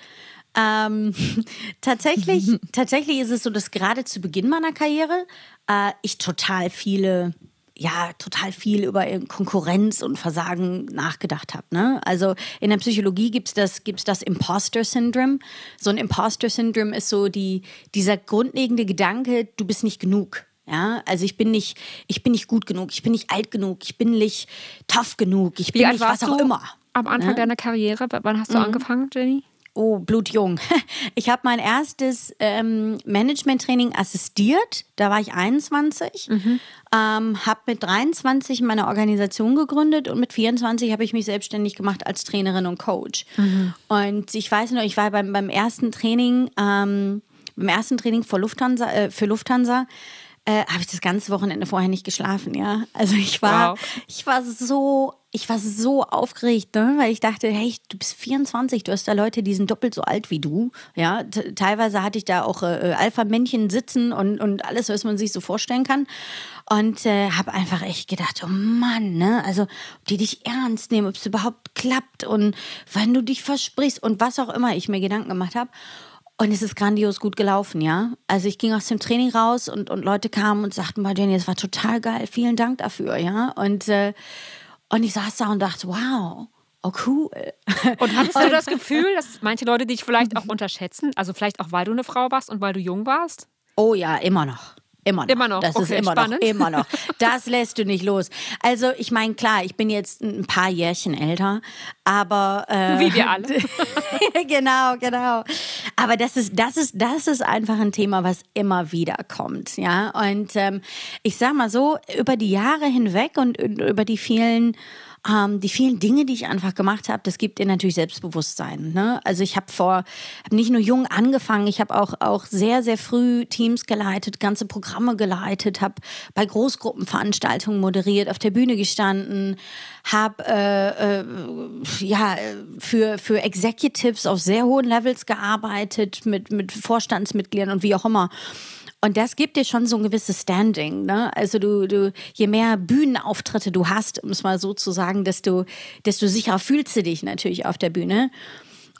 Ähm, <laughs> tatsächlich, <laughs> tatsächlich ist es so, dass gerade zu Beginn meiner Karriere äh, ich total viele ja total viel über Konkurrenz und Versagen nachgedacht habe. Ne? Also in der Psychologie gibt es das, gibt's das Imposter-Syndrom. So ein Imposter-Syndrom ist so die, dieser grundlegende Gedanke, du bist nicht genug. Ja, also ich bin nicht, ich bin nicht gut genug, ich bin nicht alt genug, ich bin nicht tough genug, ich bin Wie nicht was auch immer.
Am Anfang ne? deiner Karriere, wann hast du mhm. angefangen, Jenny?
Oh, blutjung. <laughs> Ich habe mein erstes ähm, Management-Training assistiert. Da war ich 21. Mhm. Ähm, habe mit 23 meine Organisation gegründet und mit 24 habe ich mich selbstständig gemacht als Trainerin und Coach. Mhm. Und ich weiß noch, ich war beim, beim ersten Training, ähm, beim ersten Training für Lufthansa, äh, für Lufthansa äh, habe ich das ganze Wochenende vorher nicht geschlafen, ja. Also ich war, wow. ich war so, ich war so aufgeregt, ne? weil ich dachte, hey, du bist 24, du hast da Leute, die sind doppelt so alt wie du, ja. T teilweise hatte ich da auch äh, Alpha-Männchen sitzen und, und alles, was man sich so vorstellen kann. Und äh, habe einfach echt gedacht, oh Mann, ne? Also, ob die dich ernst nehmen, ob es überhaupt klappt und wann du dich versprichst und was auch immer ich mir Gedanken gemacht habe. Und es ist grandios gut gelaufen, ja. Also ich ging aus dem Training raus und, und Leute kamen und sagten, bei Jenny, das war total geil, vielen Dank dafür, ja. Und, äh, und ich saß da und dachte, wow, oh cool.
Und hattest du das Gefühl, dass manche Leute dich vielleicht auch unterschätzen? Also vielleicht auch, weil du eine Frau warst und weil du jung warst?
Oh ja, immer noch. Immer noch.
Immer noch.
Das
okay,
ist immer
spannend.
noch. Immer noch. <laughs> Das lässt du nicht los. Also, ich meine, klar, ich bin jetzt ein paar Jährchen älter, aber.
Äh, Wie wir alle. <laughs>
genau, genau. Aber das ist, das, ist, das ist einfach ein Thema, was immer wieder kommt. Ja? Und ähm, ich sag mal so, über die Jahre hinweg und über die vielen ähm, die vielen Dinge, die ich einfach gemacht habe, das gibt dir natürlich Selbstbewusstsein. Ne? Also ich habe vor, hab nicht nur jung angefangen, ich habe auch, auch sehr, sehr früh Teams geleitet, ganze Programme geleitet, habe bei Großgruppenveranstaltungen moderiert, auf der Bühne gestanden, habe äh, äh, ja, für, für Executives auf sehr hohen Levels gearbeitet, mit, mit Vorstandsmitgliedern und wie auch immer. Und das gibt dir schon so ein gewisses Standing. Ne? Also du, du, je mehr Bühnenauftritte du hast, um es mal so zu sagen, desto, desto sicherer fühlst du dich natürlich auf der Bühne.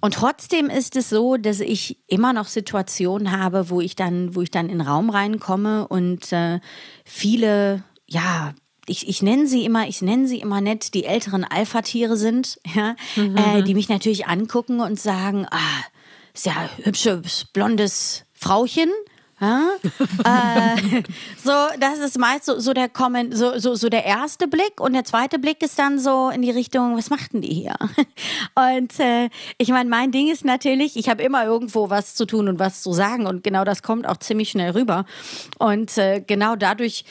Und trotzdem ist es so, dass ich immer noch Situationen habe, wo ich dann, wo ich dann in den Raum reinkomme und äh, viele, ja, ich, ich nenne sie immer, ich nenne sie immer nett, die älteren Alpha-Tiere sind, <laughs> ja, mhm. äh, die mich natürlich angucken und sagen, ah, ist ja hübsches, blondes Frauchen. <laughs> Äh, so, das ist meist so, so der Comment, so, so, so der erste Blick und der zweite Blick ist dann so in die Richtung, was machten die hier? <laughs> Und äh, ich meine, mein Ding ist natürlich, ich habe immer irgendwo was zu tun und was zu sagen und genau das kommt auch ziemlich schnell rüber. Und äh, genau dadurch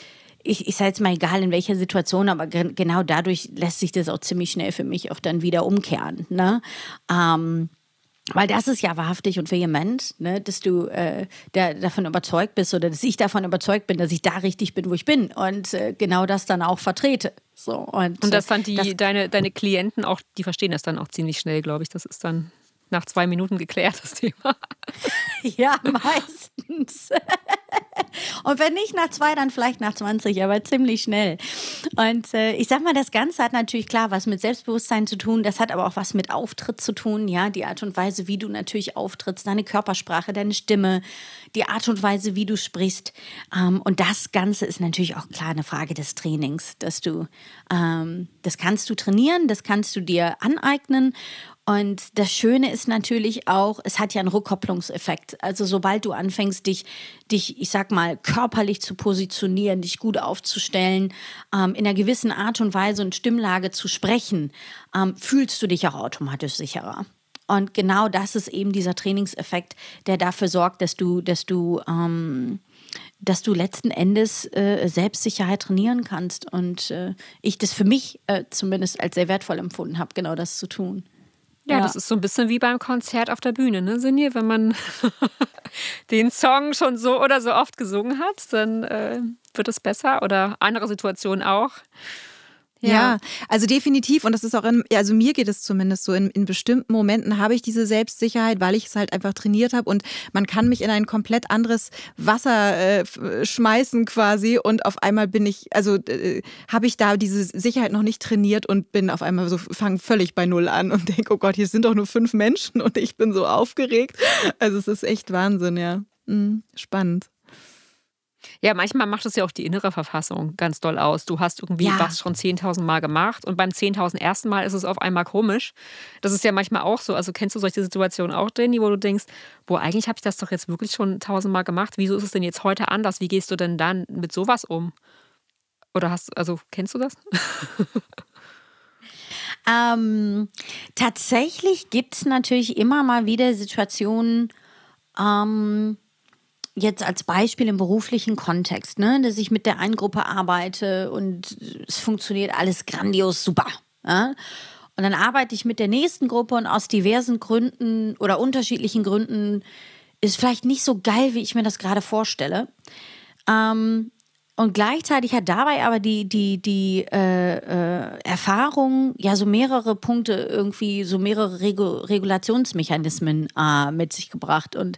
ich, ich sage jetzt mal egal in welcher Situation, aber genau dadurch lässt sich das auch ziemlich schnell für mich auch dann wieder umkehren. Ne? Ähm, Weil das ist ja wahrhaftig und vehement, ne, dass du äh, der, davon überzeugt bist oder dass ich davon überzeugt bin, dass ich da richtig bin, wo ich bin und äh, genau das dann auch vertrete. So, und,
und das fand die, das, deine, deine Klienten auch, die verstehen das dann auch ziemlich schnell, glaube ich. Das ist dann nach zwei Minuten geklärt, das Thema. <laughs>
ja, meistens. Und wenn nicht nach zwei, dann vielleicht nach 20, aber ziemlich schnell. Und äh, ich sag mal, das Ganze hat natürlich klar was mit Selbstbewusstsein zu tun. Das hat aber auch was mit Auftritt zu tun. Ja, die Art und Weise, wie du natürlich auftrittst, deine Körpersprache, deine Stimme, die Art und Weise, wie du sprichst. Ähm, und das Ganze ist natürlich auch klar eine Frage des Trainings, dass du, ähm, das kannst du trainieren, das kannst du dir aneignen. Und das Schöne ist natürlich auch, es hat ja einen Rückkopplungseffekt. Also sobald du anfängst, dich, dich, ich sag mal, körperlich zu positionieren, dich gut aufzustellen, ähm, in einer gewissen Art und Weise und Stimmlage zu sprechen, ähm, fühlst du dich auch automatisch sicherer. Und genau das ist eben dieser Trainingseffekt, der dafür sorgt, dass du, dass du, ähm, dass du letzten Endes äh, Selbstsicherheit trainieren kannst. Und äh, ich das für mich äh, zumindest als sehr wertvoll empfunden habe, genau das zu tun.
Ja, ja, das ist so ein bisschen wie beim Konzert auf der Bühne, ne, Sinje? Wenn man <laughs> den Song schon so oder so oft gesungen hat, dann äh, wird es besser oder andere Situationen auch.
Ja. ja. also definitiv. Und das ist auch in, also mir geht es zumindest so. In, in bestimmten Momenten habe ich diese Selbstsicherheit, weil ich es halt einfach trainiert habe und man kann mich in ein komplett anderes Wasser äh, schmeißen quasi und auf einmal bin ich, also äh, habe ich da diese Sicherheit noch nicht trainiert und bin auf einmal so, fange völlig bei Null an und <laughs> denke, oh Gott, hier sind doch nur fünf Menschen und ich bin so aufgeregt. Also es ist echt Wahnsinn, ja. Mhm, spannend.
Ja, manchmal macht es ja auch die innere Verfassung ganz doll aus. Du hast irgendwie ja. was schon 10.000 Mal gemacht und beim 10.000 ersten Mal ist es auf einmal komisch. Das ist ja manchmal auch so. Also kennst du solche Situationen auch, Danny, wo du denkst, wo eigentlich habe ich das doch jetzt wirklich schon tausendmal gemacht. Wieso ist es denn jetzt heute anders? Wie gehst du denn dann mit sowas um? Oder hast, also kennst du das? <laughs>
ähm, tatsächlich gibt es natürlich immer mal wieder Situationen, ähm, jetzt als Beispiel im beruflichen Kontext, ne, dass ich mit der einen Gruppe arbeite und es funktioniert alles grandios super. Ja? Und dann arbeite ich mit der nächsten Gruppe und aus diversen Gründen oder unterschiedlichen Gründen ist vielleicht nicht so geil, wie ich mir das gerade vorstelle. Ähm, und gleichzeitig hat dabei aber die, die, die äh, äh, Erfahrung ja so mehrere Punkte irgendwie, so mehrere Regu Regulationsmechanismen äh, mit sich gebracht. Und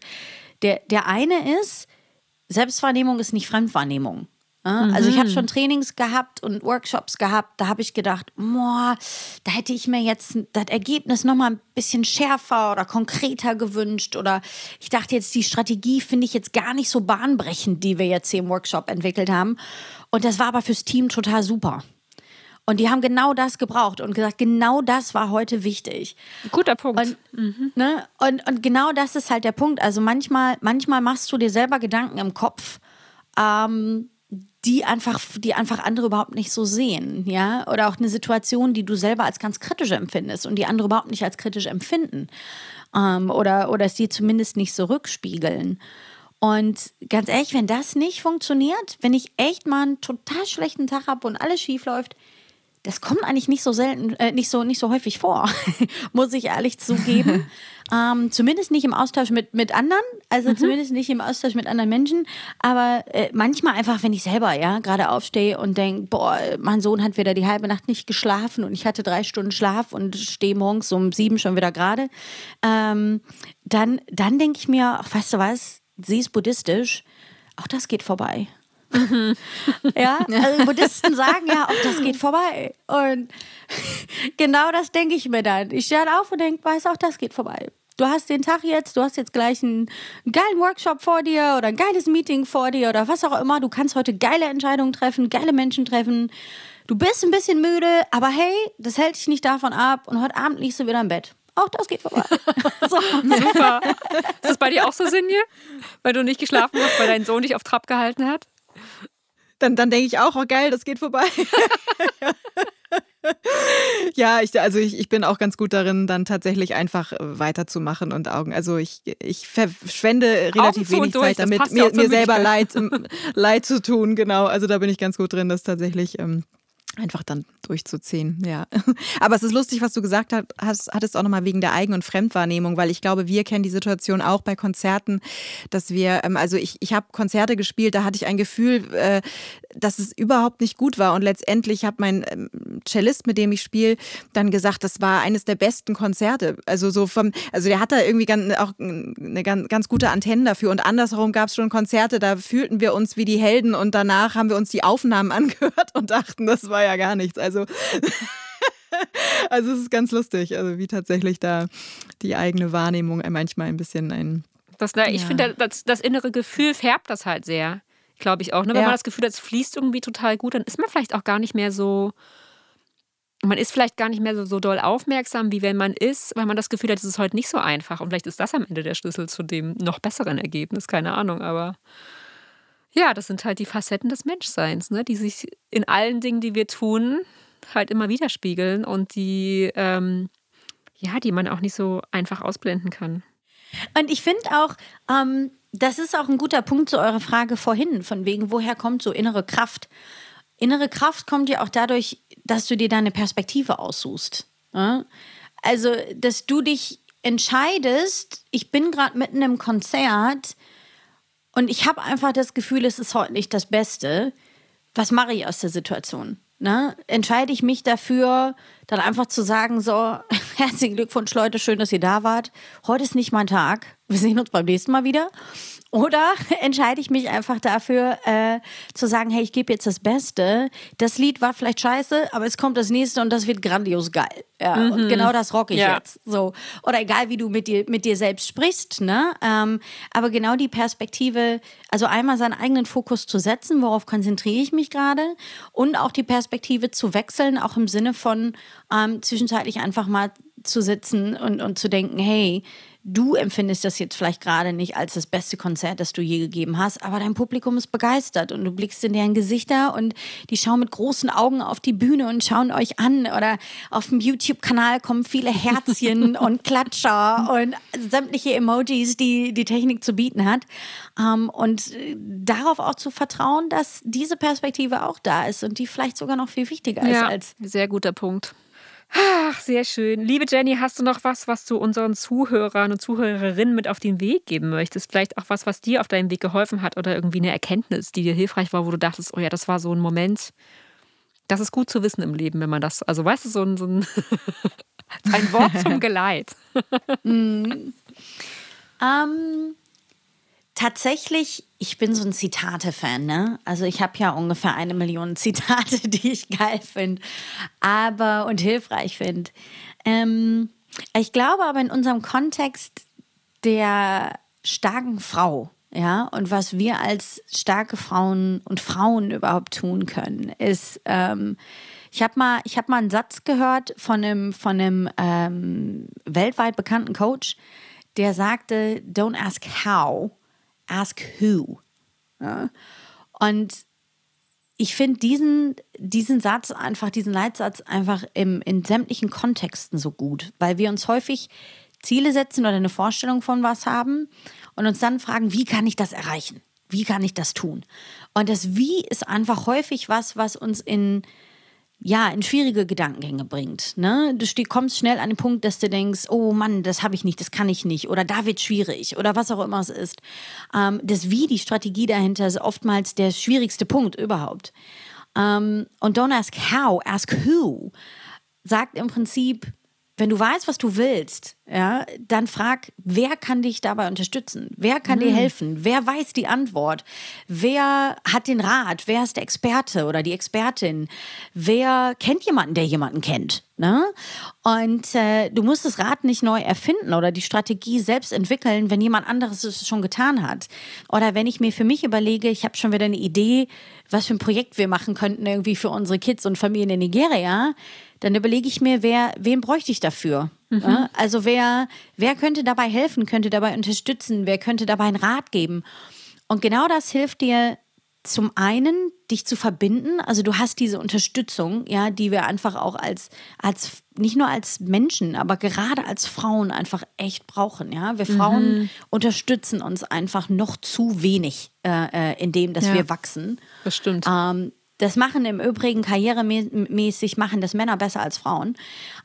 der, der eine ist, Selbstwahrnehmung ist nicht Fremdwahrnehmung. Mhm. Also ich habe schon Trainings gehabt und Workshops gehabt, da habe ich gedacht, boah, da hätte ich mir jetzt das Ergebnis noch mal ein bisschen schärfer oder konkreter gewünscht oder ich dachte jetzt die Strategie finde ich jetzt gar nicht so bahnbrechend, die wir jetzt hier im Workshop entwickelt haben und das war aber fürs Team total super. Und die haben genau das gebraucht und gesagt, genau das war heute wichtig.
Guter Punkt.
Und, mhm. ne, und, und genau das ist halt der Punkt. Also manchmal, manchmal machst du dir selber Gedanken im Kopf, ähm, die einfach, die einfach andere überhaupt nicht so sehen, ja, oder auch eine Situation, die du selber als ganz kritisch empfindest und die andere überhaupt nicht als kritisch empfinden ähm, oder oder es dir zumindest nicht so rückspiegeln. Und ganz ehrlich, wenn das nicht funktioniert, wenn ich echt mal einen total schlechten Tag habe und alles schief läuft, das kommt eigentlich nicht so selten, äh, nicht so nicht so häufig vor, <laughs> muss ich ehrlich zugeben. <laughs> ähm, zumindest nicht im Austausch mit mit anderen, also mhm. zumindest nicht im Austausch mit anderen Menschen. Aber äh, manchmal einfach, wenn ich selber ja gerade aufstehe und denke, boah, mein Sohn hat wieder die halbe Nacht nicht geschlafen und ich hatte drei Stunden Schlaf und stehe morgens um sieben schon wieder gerade, ähm, dann dann denke ich mir, ach, weißt du was, sie ist buddhistisch, auch das geht vorbei. Mhm. <laughs> Ja, also Buddhisten sagen ja, auch das geht vorbei. Und <laughs> genau das denke ich mir dann. Ich stehe auf und denke, weiß auch, das geht vorbei. Du hast den Tag jetzt, du hast jetzt gleich einen, einen geilen Workshop vor dir oder ein geiles Meeting vor dir oder was auch immer. Du kannst heute geile Entscheidungen treffen, geile Menschen treffen. Du bist ein bisschen müde, aber hey, das hält dich nicht davon ab und heute Abend liegst du wieder im Bett. Auch das geht vorbei. <laughs>
so. Super. Ist das bei dir auch so, Sinje? Weil du nicht geschlafen hast, weil dein Sohn dich auf Trab gehalten hat?
Dann, dann denke ich auch, oh geil, das geht vorbei. <laughs> ja, ich, also ich, ich bin auch ganz gut darin, dann tatsächlich einfach weiterzumachen und Augen. Also ich, ich verschwende relativ wenig durch, Zeit damit, mir, mir selber leid, <laughs> Leid zu tun, genau. Also da bin ich ganz gut drin, das tatsächlich ähm, einfach dann durchzuziehen, ja. <laughs> Aber es ist lustig, was du gesagt hast, hattest auch nochmal wegen der Eigen- und Fremdwahrnehmung, weil ich glaube, wir kennen die Situation auch bei Konzerten, dass wir, ähm, also ich, ich habe Konzerte gespielt, da hatte ich ein Gefühl, äh, dass es überhaupt nicht gut war und letztendlich hat mein ähm, Cellist, mit dem ich spiele, dann gesagt, das war eines der besten Konzerte. Also so vom, also der hat da irgendwie ganz, auch eine ganz, ganz gute Antenne dafür und andersherum gab es schon Konzerte, da fühlten wir uns wie die Helden und danach haben wir uns die Aufnahmen <laughs> angehört und dachten, das war ja gar nichts. Also <laughs> also es ist ganz lustig, also wie tatsächlich da die eigene Wahrnehmung manchmal ein bisschen ein.
Das, ich ja. finde, das, das, innere Gefühl färbt das halt sehr, glaube ich auch. Ne? Wenn ja. man das Gefühl hat, es fließt irgendwie total gut, dann ist man vielleicht auch gar nicht mehr so. Man ist vielleicht gar nicht mehr so, so doll aufmerksam, wie wenn man ist, weil man das Gefühl hat, es ist heute nicht so einfach. Und vielleicht ist das am Ende der Schlüssel zu dem noch besseren Ergebnis, keine Ahnung, aber. Ja, das sind halt die Facetten des Menschseins, ne? die sich in allen Dingen, die wir tun, halt immer widerspiegeln und die, ähm, ja, die man auch nicht so einfach ausblenden kann.
Und ich finde auch, ähm, das ist auch ein guter Punkt zu eurer Frage vorhin, von wegen, woher kommt so innere Kraft? Innere Kraft kommt ja auch dadurch, dass du dir deine Perspektive aussuchst. Ja? Also, dass du dich entscheidest, ich bin gerade mitten im Konzert und ich habe einfach das Gefühl, es ist heute nicht das Beste. Was mache ich aus der Situation? Ne? Entscheide ich mich dafür, dann einfach zu sagen, so, <laughs> herzlichen Glückwunsch, Leute, schön, dass ihr da wart. Heute ist nicht mein Tag. Wir sehen uns beim nächsten Mal wieder. Oder <laughs> entscheide ich mich einfach dafür, äh, zu sagen, hey, ich gebe jetzt das Beste. Das Lied war vielleicht scheiße, aber es kommt das nächste und das wird grandios geil. Ja, mhm. Und genau das rocke ich ja. jetzt. So. Oder egal, wie du mit dir, mit dir selbst sprichst, ne? Ähm, aber genau die Perspektive, also einmal seinen eigenen Fokus zu setzen, worauf konzentriere ich mich gerade, und auch die Perspektive zu wechseln, auch im Sinne von ähm, zwischenzeitlich einfach mal zu sitzen und, und zu denken, hey, du empfindest das jetzt vielleicht gerade nicht als das beste Konzert, das du je gegeben hast, aber dein Publikum ist begeistert und du blickst in deren Gesichter und die schauen mit großen Augen auf die Bühne und schauen euch an oder auf dem YouTube-Kanal kommen viele Herzchen <laughs> und Klatscher und sämtliche Emojis, die die Technik zu bieten hat. Ähm, und darauf auch zu vertrauen, dass diese Perspektive auch da ist und die vielleicht sogar noch viel wichtiger ist
ja,
als.
Sehr guter Punkt. Ach, sehr schön. Liebe Jenny, hast du noch was, was du unseren Zuhörern und Zuhörerinnen mit auf den Weg geben möchtest? Vielleicht auch was, was dir auf deinem Weg geholfen hat oder irgendwie eine Erkenntnis, die dir hilfreich war, wo du dachtest, oh ja, das war so ein Moment. Das ist gut zu wissen im Leben, wenn man das, also weißt du, so ein, so ein, <laughs> ein Wort zum <laughs> Geleit.
mm. ähm, tatsächlich, ich bin so ein Zitate-Fan, ne? Also ich habe ja ungefähr eine Million Zitate, <laughs> die ich geil finde, aber und hilfreich finde. Ähm, ich glaube aber in unserem Kontext der starken Frau, ja, und was wir als starke Frauen und Frauen überhaupt tun können, ist, ähm, ich habe mal, ich mal einen Satz gehört von einem, von einem ähm, weltweit bekannten Coach, der sagte, don't ask how, ask who. Ja? Und ich finde diesen, diesen Satz einfach, diesen Leitsatz einfach im, in sämtlichen Kontexten so gut, weil wir uns häufig Ziele setzen oder eine Vorstellung von was haben und uns dann fragen, wie kann ich das erreichen? Wie kann ich das tun? Und das Wie ist einfach häufig was, was uns in ja, in schwierige Gedankengänge bringt. Ne? Du kommst schnell an den Punkt, dass du denkst, oh Mann, das habe ich nicht, das kann ich nicht oder da wird schwierig oder was auch immer es ist. Ähm, das Wie, die Strategie dahinter ist oftmals der schwierigste Punkt überhaupt. Ähm, und don't ask how, ask who sagt im Prinzip, wenn du weißt, was du willst, ja, dann frag, wer kann dich dabei unterstützen? Wer kann mhm. dir helfen? Wer weiß die Antwort? Wer hat den Rat? Wer ist der Experte oder die Expertin? Wer kennt jemanden, der jemanden kennt? Ne? Und äh, du musst das Rad nicht neu erfinden oder die Strategie selbst entwickeln, wenn jemand anderes es schon getan hat. Oder wenn ich mir für mich überlege, ich habe schon wieder eine Idee, was für ein Projekt wir machen könnten irgendwie für unsere Kids und Familien in Nigeria dann überlege ich mir, wer, wen bräuchte ich dafür? Mhm. Also wer, wer könnte dabei helfen, könnte dabei unterstützen, wer könnte dabei einen Rat geben? Und genau das hilft dir zum einen, dich zu verbinden. Also du hast diese Unterstützung, ja, die wir einfach auch als, als nicht nur als Menschen, aber gerade als Frauen einfach echt brauchen. Ja, wir Frauen mhm. unterstützen uns einfach noch zu wenig äh, äh in dem, dass ja, wir wachsen.
Das stimmt.
Ähm, das machen im Übrigen karrieremäßig machen das Männer besser als Frauen.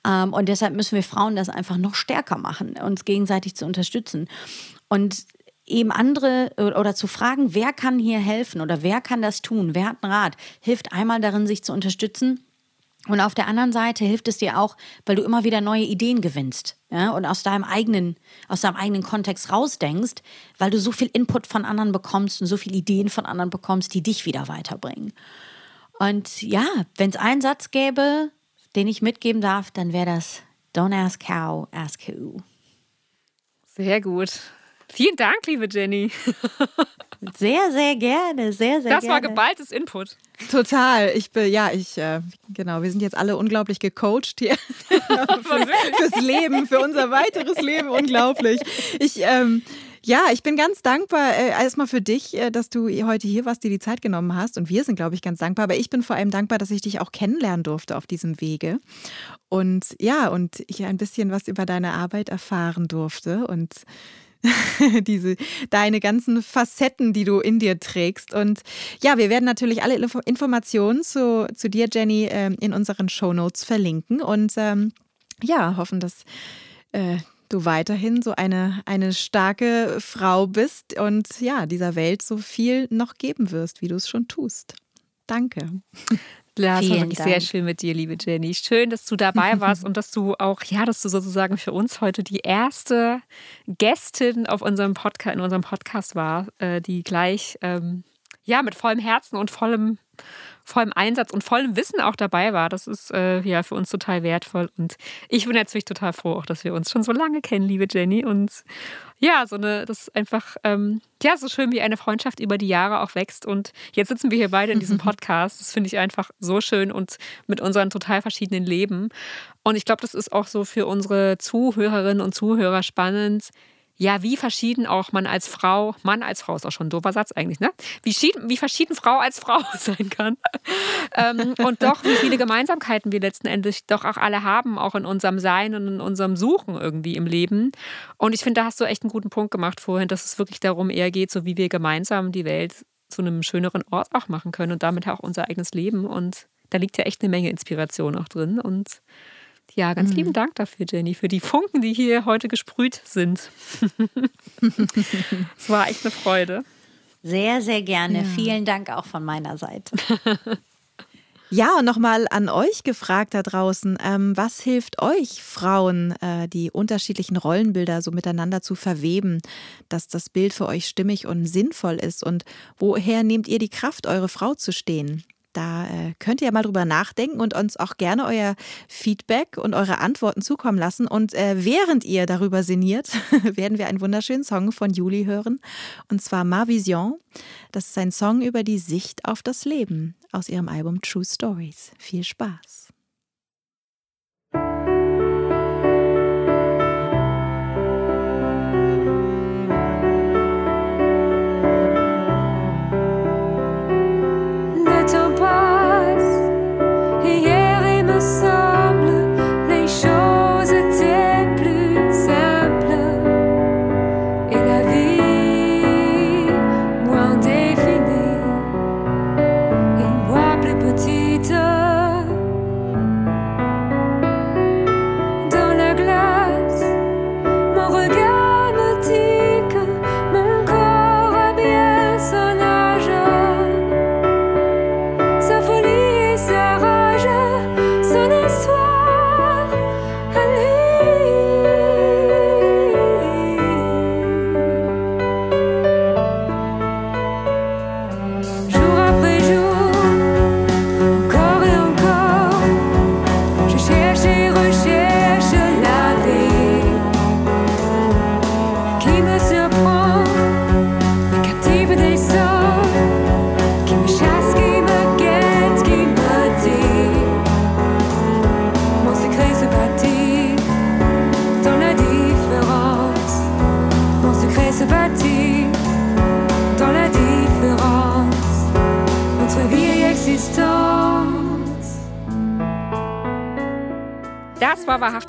Ähm, und deshalb müssen wir Frauen das einfach noch stärker machen, uns gegenseitig zu unterstützen. Und eben andere oder zu fragen, wer kann hier helfen oder wer kann das tun, wer hat einen Rat, hilft einmal darin, sich zu unterstützen. Und auf der anderen Seite hilft es dir auch, weil du immer wieder neue Ideen gewinnst ja, und aus deinem eigenen, aus deinem eigenen Kontext rausdenkst, weil du so viel Input von anderen bekommst und so viele Ideen von anderen bekommst, die dich wieder weiterbringen. Und ja, wenn es einen Satz gäbe, den ich mitgeben darf, dann wäre das Don't ask how, ask who.
Sehr gut. Vielen Dank, liebe Jenny. <laughs>
Sehr, sehr gerne, sehr, sehr
das
gerne.
war geballtes Input.
Total. Ich bin, ja, ich, äh, genau, wir sind jetzt alle unglaublich gecoacht hier. <laughs> <laughs> Fürs Leben, für unser weiteres Leben, unglaublich. Ich, ähm, ja, ich bin ganz dankbar äh, erstmal für dich, äh, dass du heute hier warst, dir die Zeit genommen hast. Und wir sind, glaube ich, ganz dankbar. Aber ich bin vor allem dankbar, dass ich dich auch kennenlernen durfte auf diesem Wege. Und ja, und ich ein bisschen was über deine Arbeit erfahren durfte. Und <laughs> diese deine ganzen Facetten, die du in dir trägst. Und ja, wir werden natürlich alle Informationen zu, zu dir, Jenny, ähm, in unseren Shownotes verlinken und ähm, ja, hoffen, dass äh, du weiterhin so eine, eine starke Frau bist und ja, dieser Welt so viel noch geben wirst, wie du es schon tust. Danke.
Ja, es war wirklich Dank. sehr schön mit dir, liebe Jenny. Schön, dass du dabei <laughs> warst und dass du auch, ja, dass du sozusagen für uns heute die erste Gästin auf unserem Podcast, in unserem Podcast war, äh, die gleich ähm, ja mit vollem Herzen und vollem vollem Einsatz und vollem Wissen auch dabei war. Das ist äh, ja für uns total wertvoll. Und ich bin natürlich total froh, auch dass wir uns schon so lange kennen, liebe Jenny. Und ja, so eine, das ist einfach, ähm, ja, so schön, wie eine Freundschaft über die Jahre auch wächst. Und jetzt sitzen wir hier beide in diesem <laughs> Podcast. Das finde ich einfach so schön und mit unseren total verschiedenen Leben. Und ich glaube, das ist auch so für unsere Zuhörerinnen und Zuhörer spannend ja, wie verschieden auch man als Frau, Mann als Frau ist auch schon ein doofer Satz eigentlich, ne? Wie, wie verschieden Frau als Frau <laughs> sein kann. ähm, und doch, wie viele Gemeinsamkeiten wir letzten Endes doch auch alle haben, auch in unserem Sein und in unserem Suchen irgendwie im Leben. Und ich finde, da hast du echt einen guten Punkt gemacht vorhin, dass es wirklich darum eher geht, so wie wir gemeinsam die Welt zu einem schöneren Ort auch machen können und damit auch unser eigenes Leben. Und da liegt ja echt eine Menge Inspiration auch drin. Und ja, ganz mhm. lieben Dank dafür, Jenny, für die Funken, die hier heute gesprüht sind. <laughs> es war echt eine Freude.
Sehr, sehr gerne. Ja. Vielen Dank auch von meiner Seite. <laughs>
Ja, und nochmal an euch gefragt da draußen, ähm, was hilft euch Frauen, äh, die unterschiedlichen Rollenbilder so miteinander zu verweben, dass das Bild für euch stimmig und sinnvoll ist? Und woher nehmt ihr die Kraft, eure Frau zu stehen? Da äh, könnt ihr mal drüber nachdenken und uns auch gerne euer Feedback und eure Antworten zukommen lassen. Und äh, während ihr darüber sinniert, <laughs> werden wir einen wunderschönen Song von Juli hören. Und zwar Ma Vision. Das ist ein Song über die Sicht auf das Leben aus ihrem Album True Stories. Viel Spaß.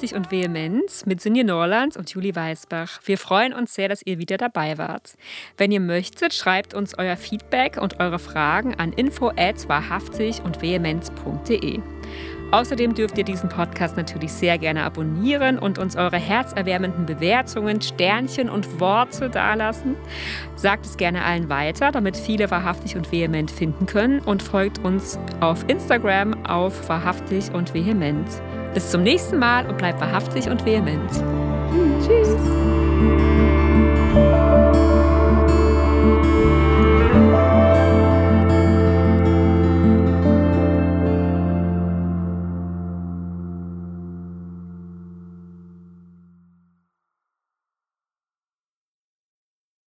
Wahrhaftig und Vehement mit Sinje Norland und Julie Weisbach. Wir freuen uns sehr, dass ihr wieder dabei wart. Wenn ihr möchtet, schreibt uns euer Feedback und eure Fragen an info at wahrhaftig und vehement.de. Außerdem dürft ihr diesen Podcast natürlich sehr gerne abonnieren und uns eure herzerwärmenden Bewertungen, Sternchen und Worte dalassen. Sagt es gerne allen weiter, damit viele wahrhaftig und vehement finden können und folgt uns auf Instagram auf wahrhaftig und vehement. Bis zum nächsten Mal und bleibt wahrhaftig und vehement. Tschüss.